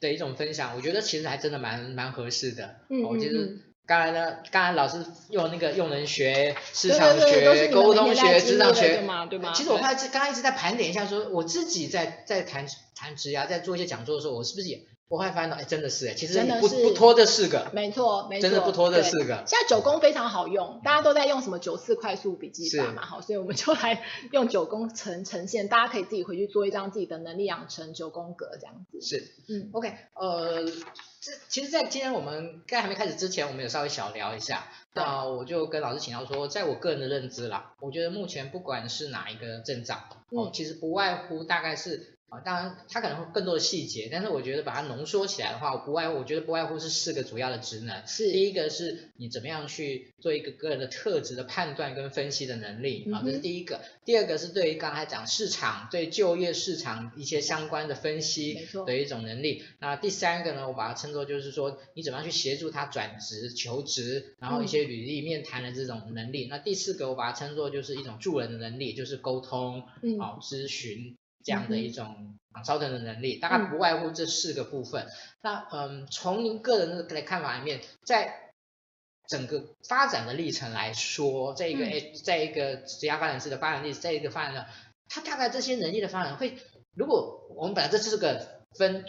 的一种分享，我觉得其实还真的蛮蛮合适的。嗯，我觉得刚才呢，刚才老师用那个用人学、市场学、沟通学、职场学嘛，对吗？其实我刚才刚刚一直在盘点一下说，说我自己在在谈谈职涯，在做一些讲座的时候，我是不是也？我会发现到，哎，真的是哎，其实不不拖这四个，没错，没错，真的不拖这四个。现在九宫非常好用，大家都在用什么九四快速笔记法嘛，好，所以我们就来用九宫呈呈现，大家可以自己回去做一张自己的能力养成九宫格这样子。是，嗯，OK，呃，这其实，在今天我们刚还没开始之前，我们有稍微小聊一下，那我就跟老师请教说，在我个人的认知啦，我觉得目前不管是哪一个证照，哦，其实不外乎大概是。啊，当然，它可能会更多的细节，但是我觉得把它浓缩起来的话，我不外乎，我觉得不外乎是四个主要的职能。是，第一个是你怎么样去做一个个人的特质的判断跟分析的能力，啊，这是第一个。第二个是对于刚才讲市场，对就业市场一些相关的分析的一种能力。那第三个呢，我把它称作就是说，你怎么样去协助他转职、求职，然后一些履历、面谈的这种能力。那第四个，我把它称作就是一种助人的能力，就是沟通，好，咨询。这样的一种招人的能力，大概不外乎这四个部分。嗯、那嗯，从您个人的看法里面，在整个发展的历程来说，这一个哎，在一个职业发展师的发展历史，在一个发展的，它大概这些能力的发展会，如果我们本来这四个分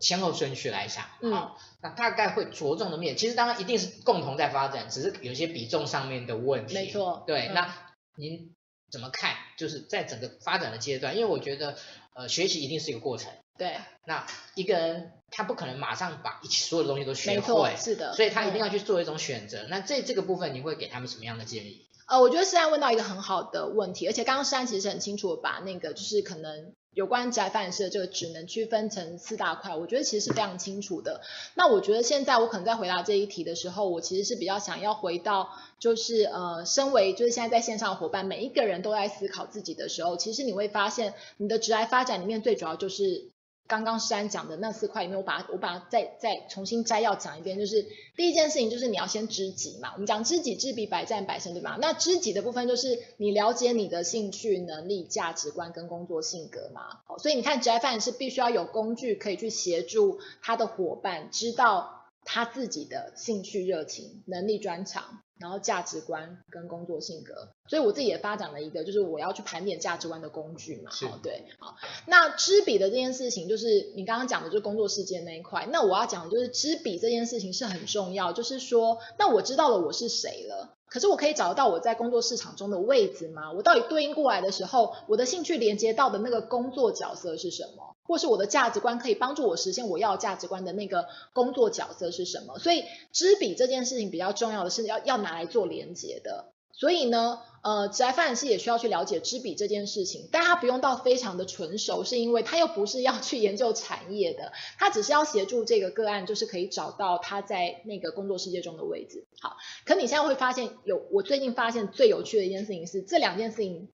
先后顺序来想，嗯，好，那大概会着重的面，其实当然一定是共同在发展，只是有些比重上面的问题。没错，对，嗯、那您。怎么看？就是在整个发展的阶段，因为我觉得，呃，学习一定是一个过程。对。那一个人他不可能马上把一起所有的东西都学会。是的。所以他一定要去做一种选择。那这这个部分你会给他们什么样的建议？呃，我觉得诗安问到一个很好的问题，而且刚刚诗安其实很清楚把那个就是可能。有关职涯发展师的这个职能区分成四大块，我觉得其实是非常清楚的。那我觉得现在我可能在回答这一题的时候，我其实是比较想要回到，就是呃，身为就是现在在线上的伙伴，每一个人都在思考自己的时候，其实你会发现，你的职涯发展里面最主要就是。刚刚诗安讲的那四块里面，我把它我把它再再重新摘要讲一遍，就是第一件事情就是你要先知己嘛，我们讲知己知彼，百战百胜，对吧？那知己的部分就是你了解你的兴趣、能力、价值观跟工作性格嘛。好，所以你看职涯发展是必须要有工具可以去协助他的伙伴知道他自己的兴趣、热情、能力、专长。然后价值观跟工作性格，所以我自己也发展了一个，就是我要去盘点价值观的工具嘛。好。对，好。那知彼的这件事情，就是你刚刚讲的，就是工作世界那一块。那我要讲的就是知彼这件事情是很重要，就是说，那我知道了我是谁了，可是我可以找得到我在工作市场中的位置吗？我到底对应过来的时候，我的兴趣连接到的那个工作角色是什么？或是我的价值观可以帮助我实现我要价值观的那个工作角色是什么？所以知彼这件事情比较重要的是要要拿来做连接的。所以呢，呃，职涯发展师也需要去了解知彼这件事情，但他不用到非常的纯熟，是因为他又不是要去研究产业的，他只是要协助这个个案，就是可以找到他在那个工作世界中的位置。好，可你现在会发现有，我最近发现最有趣的一件事情是，这两件事情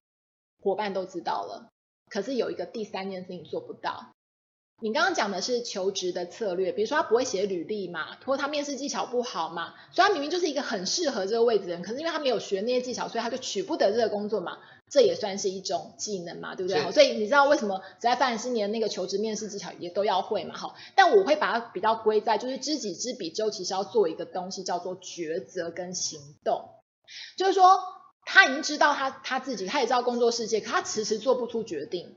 伙伴都知道了，可是有一个第三件事情做不到。你刚刚讲的是求职的策略，比如说他不会写履历嘛，或他面试技巧不好嘛，所以他明明就是一个很适合这个位置的人，可是因为他没有学那些技巧，所以他就取不得这个工作嘛，这也算是一种技能嘛，对不对？所以你知道为什么职涯发展师连那个求职面试技巧也都要会嘛？哈，但我会把它比较归在就是知己知彼之后，其实要做一个东西叫做抉择跟行动，就是说他已经知道他他自己，他也知道工作世界，可他迟迟做不出决定。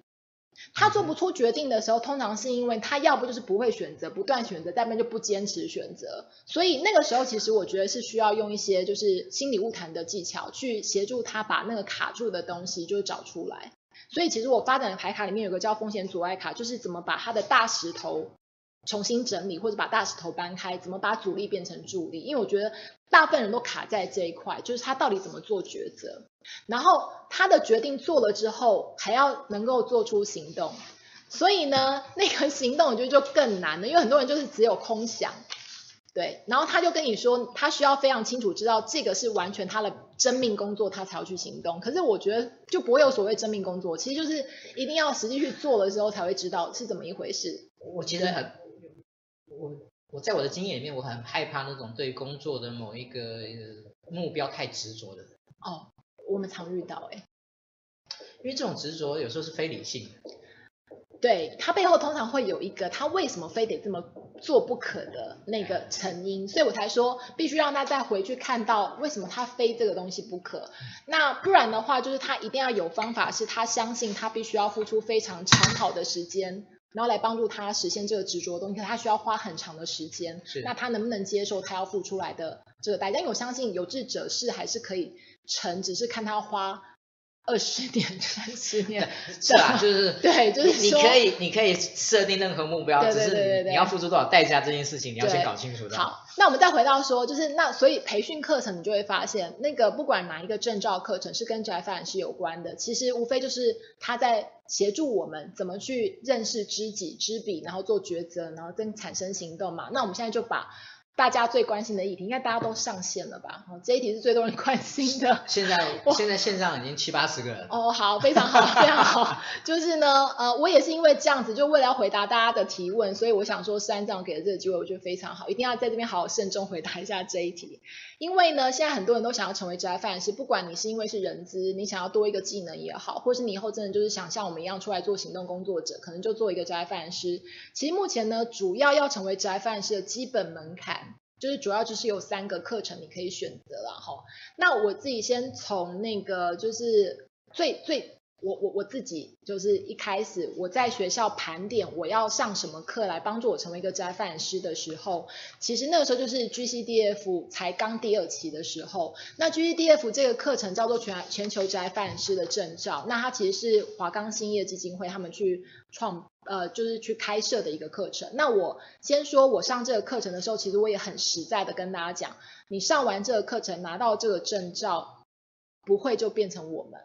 他做不出决定的时候，通常是因为他要不就是不会选择，不断选择，但不就不坚持选择。所以那个时候，其实我觉得是需要用一些就是心理物谈的技巧，去协助他把那个卡住的东西就找出来。所以其实我发展的牌卡里面有个叫风险阻碍卡，就是怎么把他的大石头重新整理，或者把大石头搬开，怎么把阻力变成助力。因为我觉得大部分人都卡在这一块，就是他到底怎么做抉择。然后他的决定做了之后，还要能够做出行动，所以呢，那个行动我觉得就更难了，因为很多人就是只有空想，对，然后他就跟你说，他需要非常清楚知道这个是完全他的真命工作，他才要去行动。可是我觉得就不会有所谓真命工作，其实就是一定要实际去做的时候才会知道是怎么一回事。我其实很，我我在我的经验里面，我很害怕那种对工作的某一个目标太执着的人。哦。我们常遇到哎、欸，因为这种执着有时候是非理性的，对，他背后通常会有一个他为什么非得这么做不可的那个成因，所以我才说必须让他再回去看到为什么他非这个东西不可。那不然的话，就是他一定要有方法，是他相信他必须要付出非常长跑的时间，然后来帮助他实现这个执着的东西，可他需要花很长的时间。是，那他能不能接受他要付出来的这个代价？因为我相信有志者事还是可以。成只是看他花二十年、三十年，是啊，就是 对，就是你可以，你可以设定任何目标，对对对对对，只是你要付出多少代价这件事情，你要先搞清楚的。好，那我们再回到说，就是那所以培训课程，你就会发现，那个不管哪一个证照课程是跟职涯发展是有关的，其实无非就是他在协助我们怎么去认识知己知彼，然后做抉择，然后跟产生行动嘛。那我们现在就把。大家最关心的议题，应该大家都上线了吧？哦，这一题是最多人关心的。现在 现在线上已经七八十个人。哦，好，非常好，非常好。就是呢，呃，我也是因为这样子，就为了要回答大家的提问，所以我想说，三藏给的这个机会，我觉得非常好，一定要在这边好好慎重回答一下这一题。因为呢，现在很多人都想要成为职涯发展师，不管你是因为是人资，你想要多一个技能也好，或是你以后真的就是想像我们一样出来做行动工作者，可能就做一个职涯发展师。其实目前呢，主要要成为职涯发展师的基本门槛。就是主要就是有三个课程你可以选择了哈。那我自己先从那个就是最最我我我自己就是一开始我在学校盘点我要上什么课来帮助我成为一个职涯发展师的时候，其实那个时候就是 GCDF 才刚第二期的时候。那 GCDF 这个课程叫做全全球职涯发展师的证照，那它其实是华冈兴业基金会他们去创。呃，就是去开设的一个课程。那我先说，我上这个课程的时候，其实我也很实在的跟大家讲，你上完这个课程，拿到这个证照，不会就变成我们。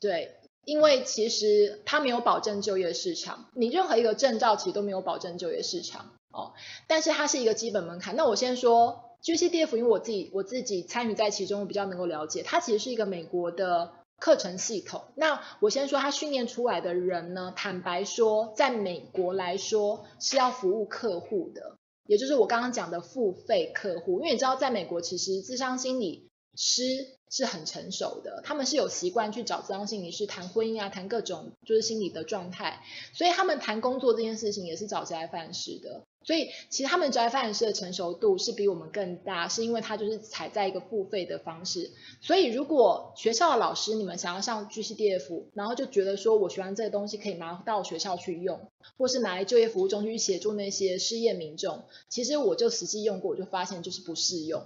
对，因为其实它没有保证就业市场，你任何一个证照其实都没有保证就业市场哦。但是它是一个基本门槛。那我先说 GCDF，因为我自己我自己参与在其中，我比较能够了解，它其实是一个美国的。课程系统，那我先说，他训练出来的人呢，坦白说，在美国来说是要服务客户的，也就是我刚刚讲的付费客户。因为你知道，在美国其实智商心理师是很成熟的，他们是有习惯去找咨商心理师谈婚姻啊，谈各种就是心理的状态，所以他们谈工作这件事情也是找职涯发展师的。所以其实他们职涯发展师的成熟度是比我们更大，是因为他就是采在一个付费的方式。所以如果学校的老师你们想要上 GCDF，然后就觉得说我学完这个东西可以拿到学校去用，或是拿来就业服务中去协助那些失业民众，其实我就实际用过，我就发现就是不适用。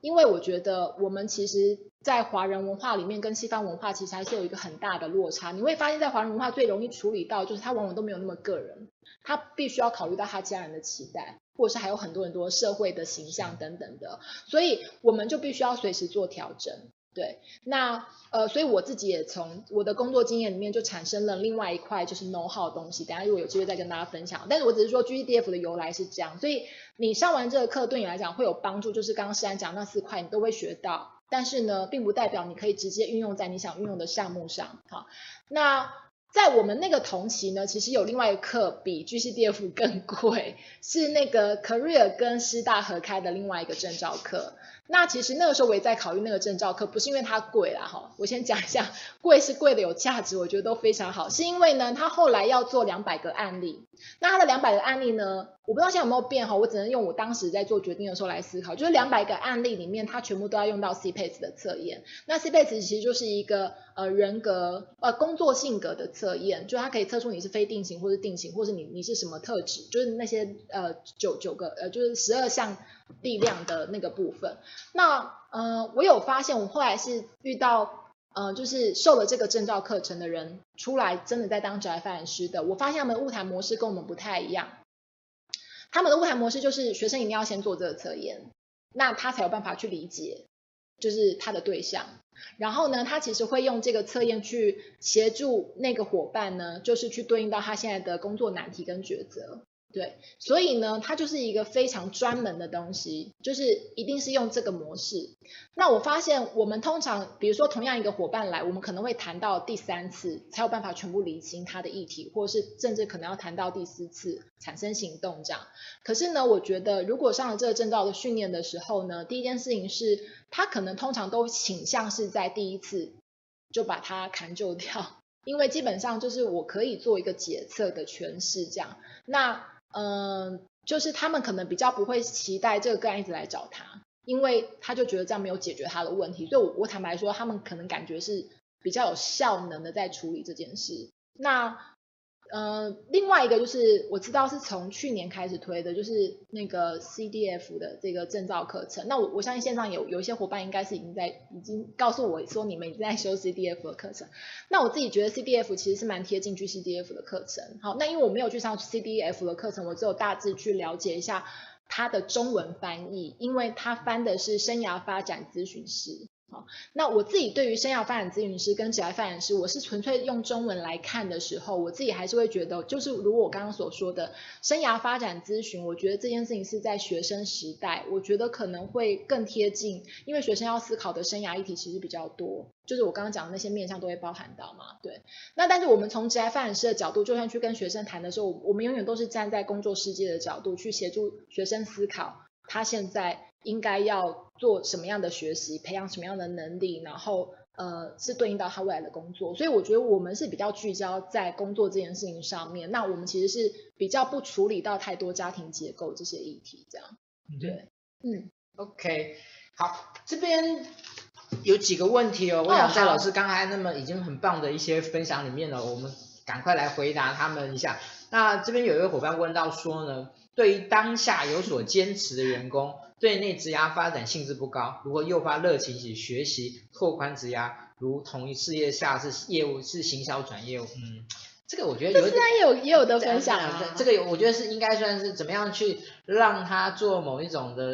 因为我觉得我们其实，在华人文化里面跟西方文化其实还是有一个很大的落差。你会发现在华人文化最容易处理到，就是他往往都没有那么个人，他必须要考虑到他家人的期待，或者是还有很多很多社会的形象等等的，所以我们就必须要随时做调整。对，那呃，所以我自己也从我的工作经验里面就产生了另外一块就是 know how 的东西，等下如果有机会再跟大家分享。但是我只是说 GCDF 的由来是这样，所以你上完这个课对你来讲会有帮助，就是刚刚诗安讲那四块你都会学到，但是呢，并不代表你可以直接运用在你想运用的项目上。好，那在我们那个同期呢，其实有另外一个课比 GCDF 更贵，是那个 Career 跟师大合开的另外一个证照课。那其实那个时候我也在考虑那个证照课，不是因为它贵啦哈，我先讲一下，贵是贵的有价值，我觉得都非常好，是因为呢，它后来要做两百个案例，那它的两百个案例呢，我不知道现在有没有变哈，我只能用我当时在做决定的时候来思考，就是两百个案例里面，它全部都要用到 CPACE 的测验，那 CPACE 其实就是一个呃人格呃工作性格的测验，就它可以测出你是非定型或是定型，或是你你是什么特质，就是那些呃九九个呃就是十二项。力量的那个部分，那呃，我有发现，我后来是遇到呃，就是受了这个证照课程的人出来，真的在当职涯发展师的，我发现他们的晤谈模式跟我们不太一样。他们的晤谈模式就是学生一定要先做这个测验，那他才有办法去理解，就是他的对象。然后呢，他其实会用这个测验去协助那个伙伴呢，就是去对应到他现在的工作难题跟抉择。对，所以呢，它就是一个非常专门的东西，就是一定是用这个模式。那我发现，我们通常，比如说同样一个伙伴来，我们可能会谈到第三次才有办法全部理清他的议题，或者是甚至可能要谈到第四次产生行动这样。可是呢，我觉得如果上了这个证照的训练的时候呢，第一件事情是，他可能通常都倾向是在第一次就把它砍就掉，因为基本上就是我可以做一个解测的诠释这样。那嗯，就是他们可能比较不会期待这个个案一直来找他，因为他就觉得这样没有解决他的问题，所以我，我坦白说，他们可能感觉是比较有效能的在处理这件事。那。呃，另外一个就是我知道是从去年开始推的，就是那个 CDF 的这个证照课程。那我我相信线上有有一些伙伴应该是已经在已经告诉我说你们已经在修 CDF 的课程。那我自己觉得 CDF 其实是蛮贴近 GCDF 的课程。好，那因为我没有去上 CDF 的课程，我只有大致去了解一下它的中文翻译，因为它翻的是生涯发展咨询师。好，那我自己对于生涯发展咨询师跟职涯发展师，我是纯粹用中文来看的时候，我自己还是会觉得，就是如我刚刚所说的生涯发展咨询，我觉得这件事情是在学生时代，我觉得可能会更贴近，因为学生要思考的生涯议题其实比较多，就是我刚刚讲的那些面向都会包含到嘛，对。那但是我们从职涯发展师的角度，就算去跟学生谈的时候，我们永远都是站在工作世界的角度去协助学生思考他现在。应该要做什么样的学习，培养什么样的能力，然后呃是对应到他未来的工作。所以我觉得我们是比较聚焦在工作这件事情上面。那我们其实是比较不处理到太多家庭结构这些议题，这样。对，嗯，OK，好，这边有几个问题哦，我想在老师刚才那么已经很棒的一些分享里面呢，我们赶快来回答他们一下。那这边有一位伙伴问到说呢，对于当下有所坚持的员工。对内职涯发展兴致不高，如何诱发热情及学习拓宽职涯？如同一事业下是业务是行销转业务，嗯，这个我觉得有。现在也有也有的分享啊。这个我觉得是应该算是怎么样去让他做某一种的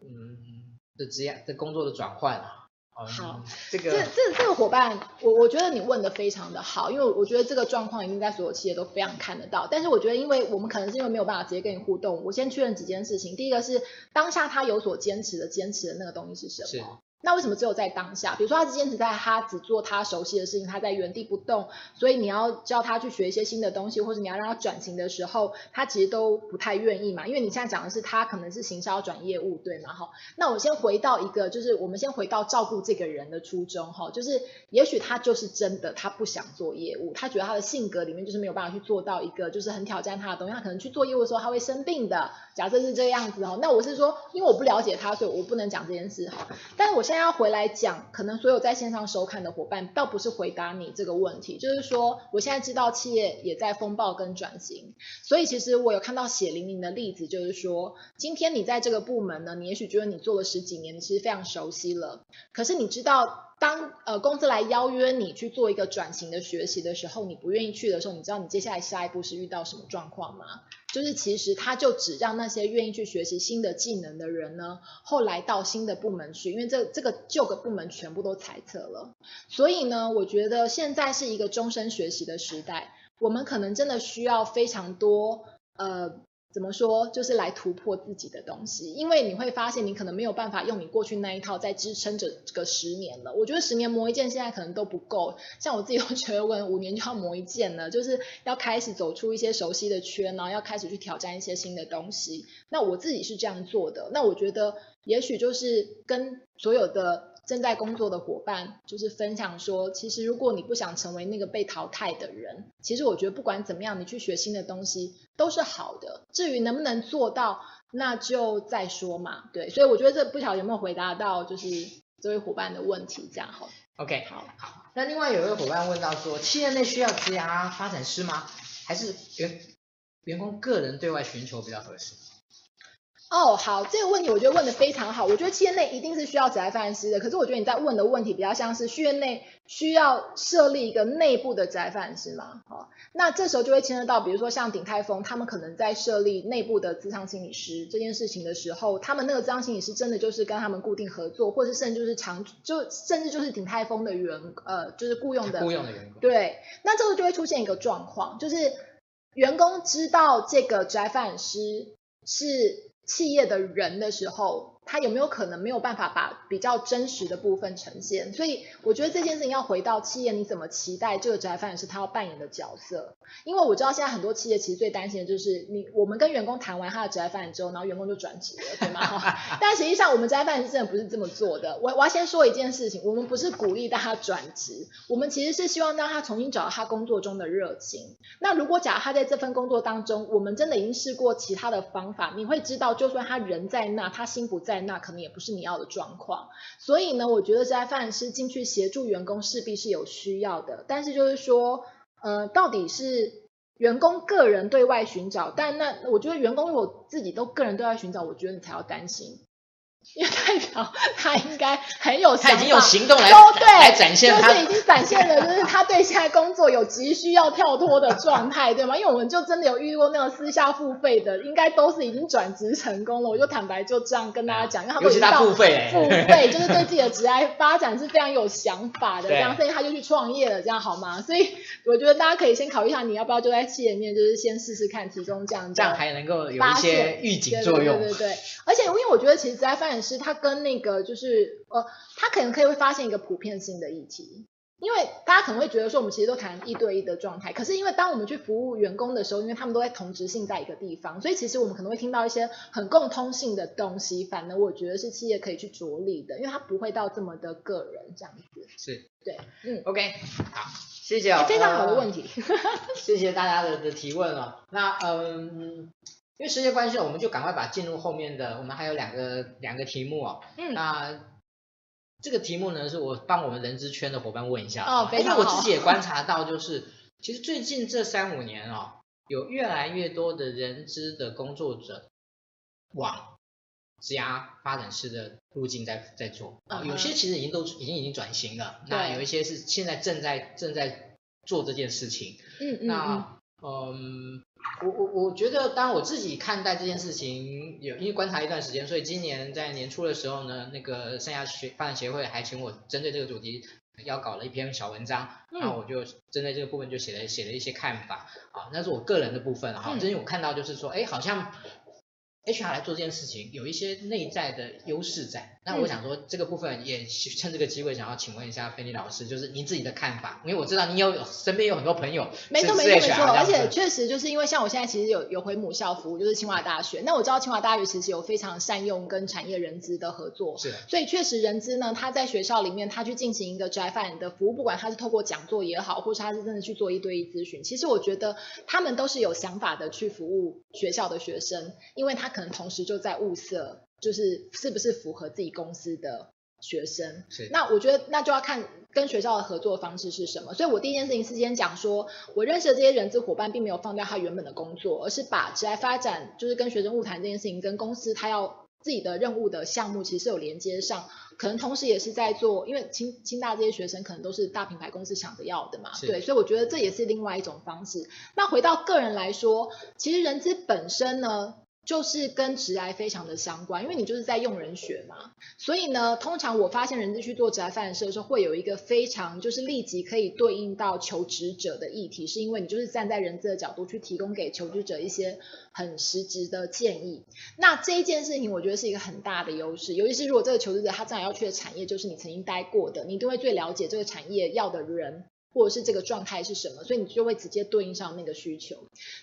嗯的职业的工作的转换啊。好，这个这这这个伙伴，我我觉得你问的非常的好，因为我觉得这个状况一定在所有企业都非常看得到。但是我觉得，因为我们可能是因为没有办法直接跟你互动，我先确认几件事情。第一个是当下他有所坚持的，坚持的那个东西是什么？那为什么只有在当下？比如说，他坚持在他只做他熟悉的事情，他在原地不动，所以你要教他去学一些新的东西，或者你要让他转型的时候，他其实都不太愿意嘛。因为你现在讲的是他可能是行销转业务，对吗？哈，那我先回到一个，就是我们先回到照顾这个人的初衷，哈，就是也许他就是真的他不想做业务，他觉得他的性格里面就是没有办法去做到一个就是很挑战他的东西，他可能去做业务的时候他会生病的。假设是这个样子哈，那我是说，因为我不了解他，所以我不能讲这件事哈。但是我现在要回来讲。可能所有在线上收看的伙伴，倒不是回答你这个问题，就是说，我现在知道企业也在风暴跟转型，所以其实我有看到血淋淋的例子，就是说，今天你在这个部门呢，你也许觉得你做了十几年，你其实非常熟悉了，可是你知道当呃公司来邀约你去做一个转型的学习的时候，你不愿意去的时候，你知道你接下来下一步是遇到什么状况吗？就是其实他就只让那些愿意去学习新的技能的人呢，后来到新的部门去，因为这这个旧的部门全部都裁撤了。所以呢，我觉得现在是一个终身学习的时代，我们可能真的需要非常多呃。怎么说？就是来突破自己的东西，因为你会发现，你可能没有办法用你过去那一套再支撑着这个十年了。我觉得十年磨一剑，现在可能都不够。像我自己都觉得，我五年就要磨一剑了，就是要开始走出一些熟悉的圈，然后要开始去挑战一些新的东西。那我自己是这样做的。那我觉得，也许就是跟所有的。正在工作的伙伴就是分享说，其实如果你不想成为那个被淘汰的人，其实我觉得不管怎么样，你去学新的东西都是好的。至于能不能做到，那就再说嘛。对，所以我觉得这不晓得有没有回答到就是这位伙伴的问题，这样好。OK，好，好。那另外有一位伙伴问到说，企业内需要职涯发展师吗？还是员员工个人对外寻求比较合适？哦，好，这个问题我觉得问的非常好。我觉得企业内一定是需要职涯发展师的，可是我觉得你在问的问题比较像是企业内需要设立一个内部的职涯发展师嘛？好，那这时候就会牵涉到，比如说像鼎泰丰，他们可能在设立内部的资商心理师这件事情的时候，他们那个资商心理师真的就是跟他们固定合作，或是甚至就是长，就甚至就是鼎泰丰的员，呃，就是雇佣的，雇佣的员工。对，那这个就会出现一个状况，就是员工知道这个职涯发展师是。企业的人的时候，他有没有可能没有办法把比较真实的部分呈现？所以我觉得这件事情要回到企业，你怎么期待这个职涯发展师他要扮演的角色？因为我知道现在很多企业其实最担心的就是你，我们跟员工谈完他的职涯发展之后，然后员工就转职了，对吗？但实际上我们职涯发展师真的不是这么做的。我我要先说一件事情，我们不是鼓励大家转职，我们其实是希望让他重新找到他工作中的热情。那如果假如他在这份工作当中，我们真的已经试过其他的方法，你会知道，就算他人在那，他心不在那，可能也不是你要的状况。所以呢，我觉得职涯发展师进去协助员工势必是有需要的，但是就是说。呃，到底是员工个人对外寻找，但那我觉得员工如果自己都个人对外寻找，我觉得你才要担心。因为代表他应该很有想法，他已经有行动来都对来展现他，就是已经展现了，就是他对现在工作有急需要跳脱的状态，对吗？因为我们就真的有遇过那种私下付费的，应该都是已经转职成功了。我就坦白就这样跟大家讲，因为他们知道付费，付费就是对自己的职业发展是非常有想法的，这样，所以他就去创业了，这样好吗？所以我觉得大家可以先考虑一下，你要不要就在企业里面，就是先试试看，提供这样，这样还能够有一些预警作用，对对对，对。而且因为我觉得其实职业发展是他跟那个就是呃，他可能可以会发现一个普遍性的议题，因为大家可能会觉得说我们其实都谈一对一的状态，可是因为当我们去服务员工的时候，因为他们都在同职性在一个地方，所以其实我们可能会听到一些很共通性的东西，反而我觉得是企业可以去着力的，因为他不会到这么的个人这样子。是，对，嗯，OK，好，谢谢、哦，非常好的问题，呃、谢谢大家的的提问哦，那嗯。因为时间关系，我们就赶快把进入后面的，我们还有两个两个题目哦。嗯。那这个题目呢，是我帮我们人资圈的伙伴问一下。哦，非常好。因为我自己也观察到，就是其实最近这三五年哦，有越来越多的人资的工作者往职涯发展式的路径在在做。啊、嗯。有些其实已经都已经已经转型了。对。那有一些是现在正在正在做这件事情。嗯嗯。那嗯。我我我觉得，当我自己看待这件事情，有因为观察一段时间，所以今年在年初的时候呢，那个生涯学发展协会还请我针对这个主题要搞了一篇小文章，然后我就针对这个部分就写了写了一些看法，啊，那是我个人的部分哈，因为我看到就是说，哎，好像。HR 来做这件事情有一些内在的优势在，那我想说这个部分也趁这个机会想要请问一下菲尼老师，就是您自己的看法，因为我知道您有身边有很多朋友，没错没错没错，而且确实就是因为像我现在其实有有回母校服务，就是清华大学，那我知道清华大学其实有非常善用跟产业人资的合作，是，所以确实人资呢，他在学校里面他去进行一个职涯发展的服务，不管他是透过讲座也好，或是他是真的去做一对一咨询，其实我觉得他们都是有想法的去服务学校的学生，因为他可能同时就在。物色就是是不是符合自己公司的学生，是。那我觉得那就要看跟学校的合作方式是什么。所以我第一件事情是先讲说，我认识的这些人资伙伴并没有放掉他原本的工作，而是把职来发展就是跟学生物谈这件事情跟公司他要自己的任务的项目其实是有连接上，可能同时也是在做，因为清清大这些学生可能都是大品牌公司想着要的嘛，对，所以我觉得这也是另外一种方式。那回到个人来说，其实人资本身呢。就是跟职涯非常的相关，因为你就是在用人学嘛，所以呢，通常我发现人资去做职涯发展的时候，会有一个非常就是立即可以对应到求职者的议题，是因为你就是站在人资的角度去提供给求职者一些很实质的建议。那这一件事情，我觉得是一个很大的优势，尤其是如果这个求职者他将来要去的产业就是你曾经待过的，你都会最了解这个产业要的人。或者是这个状态是什么，所以你就会直接对应上那个需求。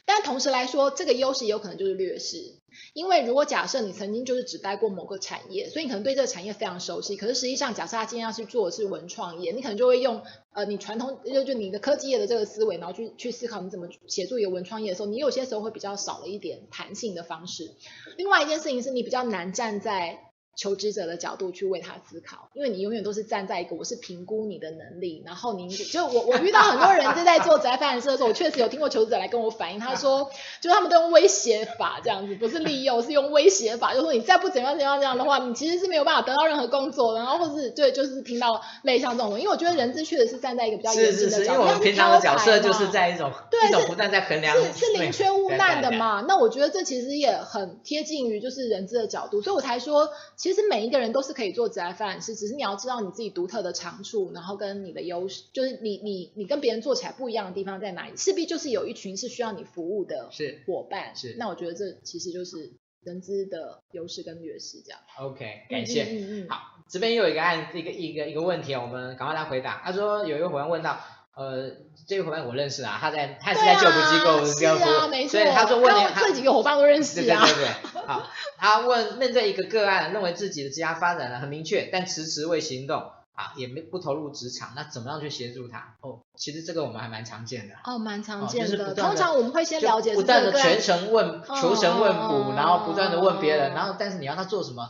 但同时来说，这个优势有可能就是劣势，因为如果假设你曾经就是只待过某个产业，所以你可能对这个产业非常熟悉。可是实际上，假设他今天要去做的是文创业，你可能就会用呃你传统就就你的科技业的这个思维，然后去去思考你怎么协助一个文创业的时候，你有些时候会比较少了一点弹性的方式。另外一件事情是你比较难站在。求职者的角度去为他思考，因为你永远都是站在一个我是评估你的能力，然后你就我我遇到很多人正在做职涯发展的时候，我确实有听过求职者来跟我反映，他说就他们都用威胁法这样子，不是利诱，是用威胁法，就是说你再不怎样怎样这样的话，你其实是没有办法得到任何工作，然后或是对，就是听到类像这种，因为我觉得人资确实是站在一个比较严谨的角度，是是是，因为我们平常的角色就是在一种对一种不断在衡量是是宁缺毋滥的嘛，那我觉得这其实也很贴近于就是人资的角度，所以我才说其实每一个人都。是可以做职涯发展师，只是你要知道你自己独特的长处，然后跟你的优势，就是你你你跟别人做起来不一样的地方在哪里？势必就是有一群是需要你服务的伙伴。是，是那我觉得这其实就是人资的优势跟劣势这样。OK，感谢。嗯嗯嗯、好，这边又有一个案，一个一个一个问题，我们赶快来回答。他说有一个伙伴问到，呃，这个伙伴我认识啊，他在他是在就职机构教书，啊、所以他说问你这几个伙伴都认识啊。对对对对，好。他问面对一个个案，认为自己的职业发展呢很明确，但迟迟未行动啊，也没不投入职场，那怎么样去协助他？哦，其实这个我们还蛮常见的。哦，蛮常见的。哦就是、通常我们会先了解是不断的全程问、求神问卜、哦，然后不断的问别人，然后但是你要他做什么，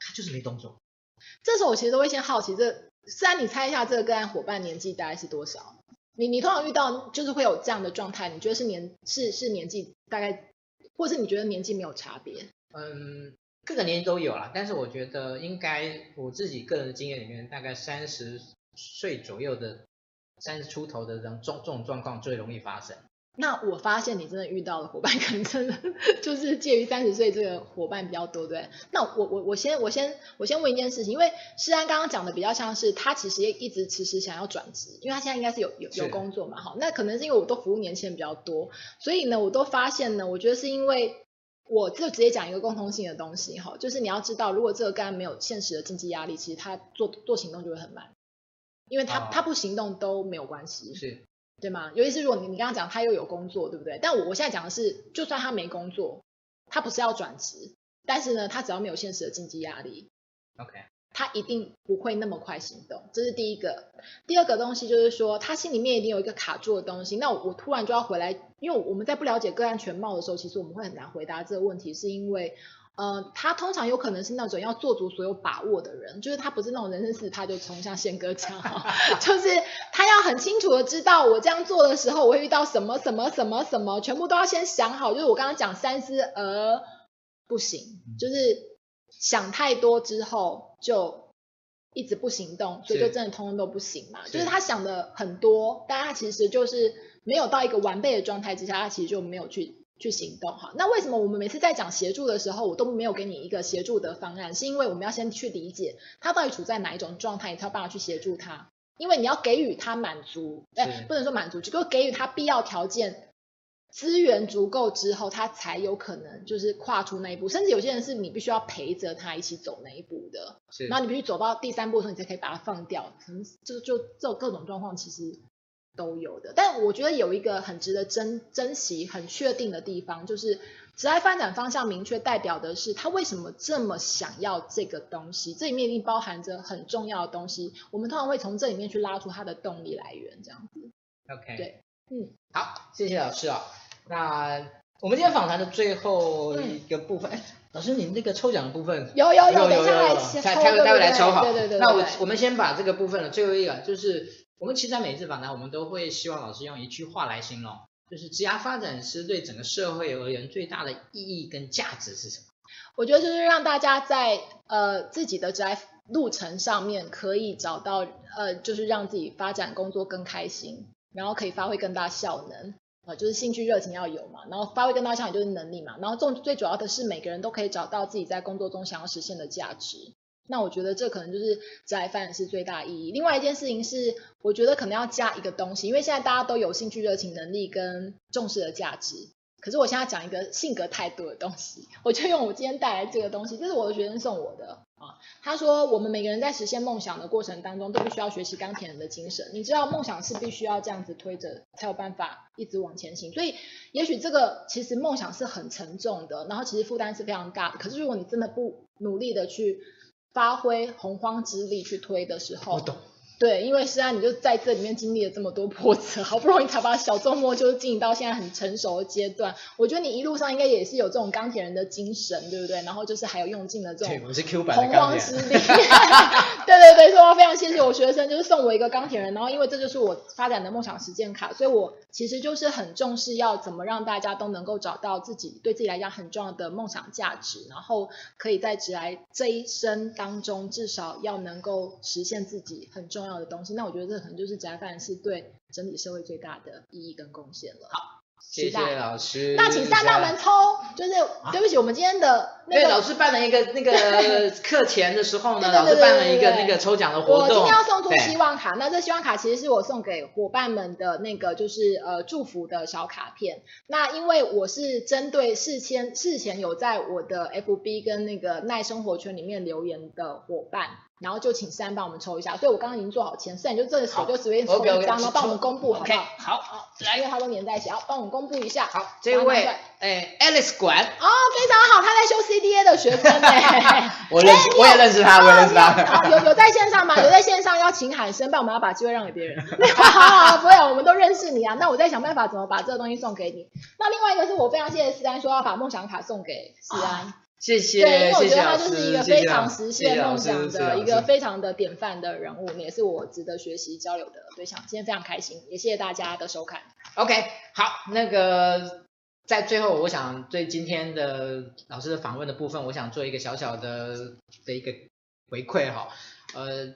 他就是没动作。这时候我其实都会先好奇，这虽然你猜一下这个个案伙伴年纪大概是多少？你你通常遇到就是会有这样的状态，你觉得是年是是年纪大概，或是你觉得年纪没有差别？嗯，各个年龄都有啦，但是我觉得应该我自己个人的经验里面，大概三十岁左右的三十出头的人，这这种状况最容易发生。那我发现你真的遇到的伙伴，可能真的就是介于三十岁这个伙伴比较多，对？那我我我先我先我先问一件事情，因为诗安刚刚讲的比较像是他其实也一直迟迟想要转职，因为他现在应该是有有有工作嘛，哈。那可能是因为我都服务年轻人比较多，所以呢，我都发现呢，我觉得是因为。我就直接讲一个共通性的东西哈，就是你要知道，如果这个个案没有现实的经济压力，其实他做做行动就会很慢，因为他、哦、他不行动都没有关系，是，对吗？尤其是如果你你刚刚讲他又有工作，对不对？但我我现在讲的是，就算他没工作，他不是要转职，但是呢，他只要没有现实的经济压力，OK。他一定不会那么快行动，这是第一个。第二个东西就是说，他心里面一定有一个卡住的东西。那我，我突然就要回来，因为我们在不了解个案全貌的时候，其实我们会很难回答这个问题，是因为，呃，他通常有可能是那种要做足所有把握的人，就是他不是那种人生四他就冲，像宪哥这样，就是他要很清楚的知道，我这样做的时候，我会遇到什么什么什么什么，全部都要先想好。就是我刚刚讲三思而不行，就是。想太多之后就一直不行动，所以就真的通通都不行嘛。就是他想的很多，但他其实就是没有到一个完备的状态之下，他其实就没有去去行动。哈，那为什么我们每次在讲协助的时候，我都没有给你一个协助的方案？是因为我们要先去理解他到底处在哪一种状态，你才有办法去协助他。因为你要给予他满足，哎，不能说满足，只够给予他必要条件。资源足够之后，他才有可能就是跨出那一步。甚至有些人是你必须要陪着他一起走那一步的，是。然后你必须走到第三步的时候，你才可以把它放掉。可能就就这种各种状况其实都有的。但我觉得有一个很值得珍珍惜、很确定的地方，就是职业发展方向明确，代表的是他为什么这么想要这个东西。这里面一定包含着很重要的东西。我们通常会从这里面去拉出他的动力来源，这样子。OK，对。嗯，好，谢谢老师哦。那我们今天访谈的最后一个部分，嗯、老师，你那个抽奖的部分有有有，等一下来抽，待会待会来抽好。对对对，对，对。那我我们先把这个部分的最后一个，就是我们其实在每次访谈，我们都会希望老师用一句话来形容，就是职涯发展师对整个社会而言最大的意义跟价值是什么？我觉得就是让大家在呃自己的职业路程上面可以找到呃，就是让自己发展工作更开心，然后可以发挥更大效能，呃，就是兴趣热情要有嘛，然后发挥更大效能就是能力嘛，然后重最主要的是每个人都可以找到自己在工作中想要实现的价值。那我觉得这可能就是职涯发展是最大意义。另外一件事情是，我觉得可能要加一个东西，因为现在大家都有兴趣热情能力跟重视的价值。可是我现在讲一个性格态度的东西，我就用我今天带来这个东西，这是我的学生送我的啊。他说，我们每个人在实现梦想的过程当中，都必须要学习钢铁人的精神。你知道，梦想是必须要这样子推着，才有办法一直往前行。所以，也许这个其实梦想是很沉重的，然后其实负担是非常大的。可是，如果你真的不努力的去发挥洪荒之力去推的时候，对，因为是啊你就在这里面经历了这么多波折，好不容易才把小周末就经营到现在很成熟的阶段。我觉得你一路上应该也是有这种钢铁人的精神，对不对？然后就是还有用尽了这种洪荒之力。对对对，所以我非常谢谢我学生，就是送我一个钢铁人。然后因为这就是我发展的梦想实践卡，所以我其实就是很重视要怎么让大家都能够找到自己对自己来讲很重要的梦想价值，然后可以在职来这一生当中至少要能够实现自己很重要的。的东西，那我觉得这可能就是职涯发展是对整体社会最大的意义跟贡献了。好，谢谢老师。那请三大门抽，就是、啊、对不起，我们今天的那个对老师办了一个那个 课前的时候呢，老师办了一个那个抽奖的活动。我今天要送出希望卡，那这希望卡其实是我送给伙伴们的那个就是呃祝福的小卡片。那因为我是针对事前事前有在我的 FB 跟那个耐生活圈里面留言的伙伴。然后就请诗安帮我们抽一下，所以我刚刚已经做好签，诗安就这个手就随便抽一张，然后帮我们公布好不好？好，好，来，因为它都粘在一起，好，帮我们公布一下。好，这位，哎，Alice 管。哦，非常好，他在修 CDA 的学生哎。我认识，我也认识他，我也认识他。有有在线上吗？有在线上要请喊声，不然我们要把机会让给别人。好 好好，不会，我们都认识你啊。那我在想办法怎么把这个东西送给你。那另外一个是我非常谢谢思安说要把梦想卡送给思安。谢谢，对，因为我觉得他就是一个非常实现梦想的一个非常的典范的人物，也是我值得学习交流的对象。今天非常开心，也谢谢大家的收看。OK，好，那个在最后，我想对今天的老师的访问的部分，我想做一个小小的的一个回馈哈。呃，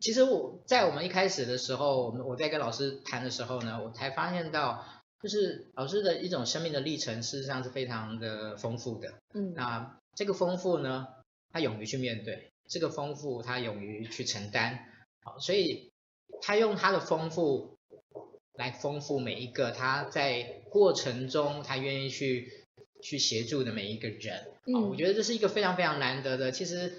其实我在我们一开始的时候，我们我在跟老师谈的时候呢，我才发现到。就是老师的一种生命的历程，事实上是非常的丰富的。嗯，那这个丰富呢，他勇于去面对；这个丰富，他勇于去承担。好，所以他用他的丰富来丰富每一个他在过程中他愿意去去协助的每一个人。嗯，我觉得这是一个非常非常难得的。其实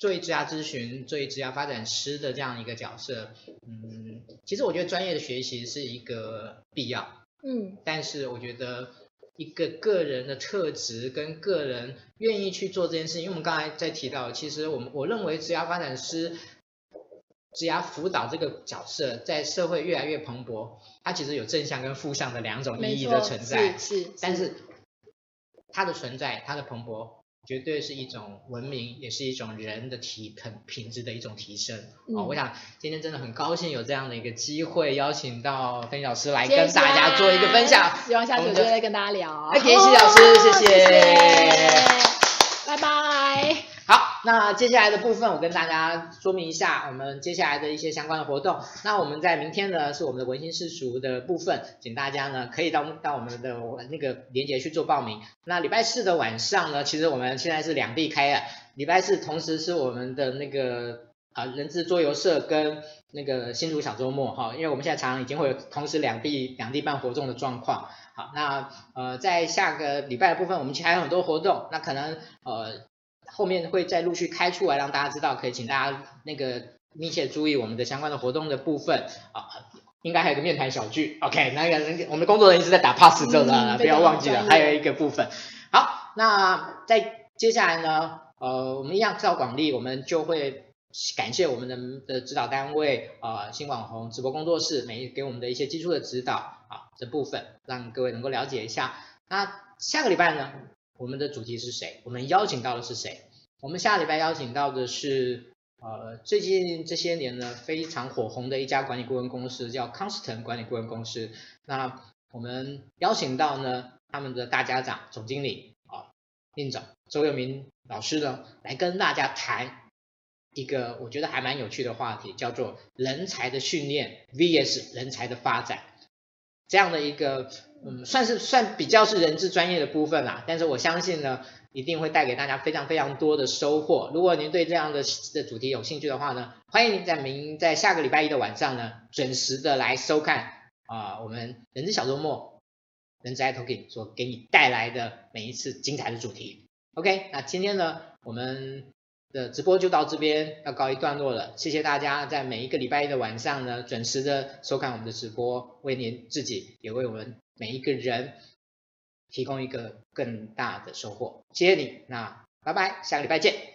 作为职涯咨询、作为职涯发展师的这样一个角色，嗯，其实我觉得专业的学习是一个必要。嗯，但是我觉得一个个人的特质跟个人愿意去做这件事情，因为我们刚才在提到，其实我们我认为职业发展师、职涯辅导这个角色在社会越来越蓬勃，它其实有正向跟负向的两种意义的存在，是，是，但是它的存在，它的蓬勃。绝对是一种文明，也是一种人的体品品质的一种提升。嗯、哦，我想今天真的很高兴有这样的一个机会，邀请到芬妮老师来跟大家做一个分享。希望下次有机会再跟大家聊。谢谢老师，哦、谢谢，谢谢，拜拜。那接下来的部分我跟大家说明一下，我们接下来的一些相关的活动。那我们在明天呢是我们的文心世俗的部分，请大家呢可以到到我们的那个链接去做报名。那礼拜四的晚上呢，其实我们现在是两地开啊，礼拜四同时是我们的那个啊人资桌游社跟那个新竹小周末哈，因为我们现在常常已经会有同时两地两地办活动的状况。好，那呃在下个礼拜的部分，我们其实还有很多活动，那可能呃。后面会再陆续开出来，让大家知道，可以请大家那个密切注意我们的相关的活动的部分啊，应该还有个面谈小聚，OK，那个那个我们的工作人员一直在打 pass 这的，不要忘记了，还有一个部分。好，那在接下来呢，呃，我们一样照广例，我们就会感谢我们的的指导单位啊、呃，新网红直播工作室，每给我们的一些基础的指导啊，这部分让各位能够了解一下。那下个礼拜呢？我们的主题是谁？我们邀请到的是谁？我们下礼拜邀请到的是，呃，最近这些年呢非常火红的一家管理顾问公司，叫康斯腾管理顾问公司。那我们邀请到呢他们的大家长总经理啊，店长周祐铭老师呢，来跟大家谈一个我觉得还蛮有趣的话题，叫做人才的训练 vs 人才的发展，这样的一个嗯，算是算比较是人资专业的部分啦，但是我相信呢，一定会带给大家非常非常多的收获。如果您对这样的的主题有兴趣的话呢，欢迎您在明在下个礼拜一的晚上呢，准时的来收看啊、我们人资小周末。人资 i Talking 所给你带来的每一次精彩的主题，OK，那今天呢，我们的直播就到这边要告一段落了。谢谢大家在每一个礼拜一的晚上呢，准时的收看我们的直播，为您自己也为我们每一个人提供一个更大的收获。谢谢你，那拜拜，下个礼拜见。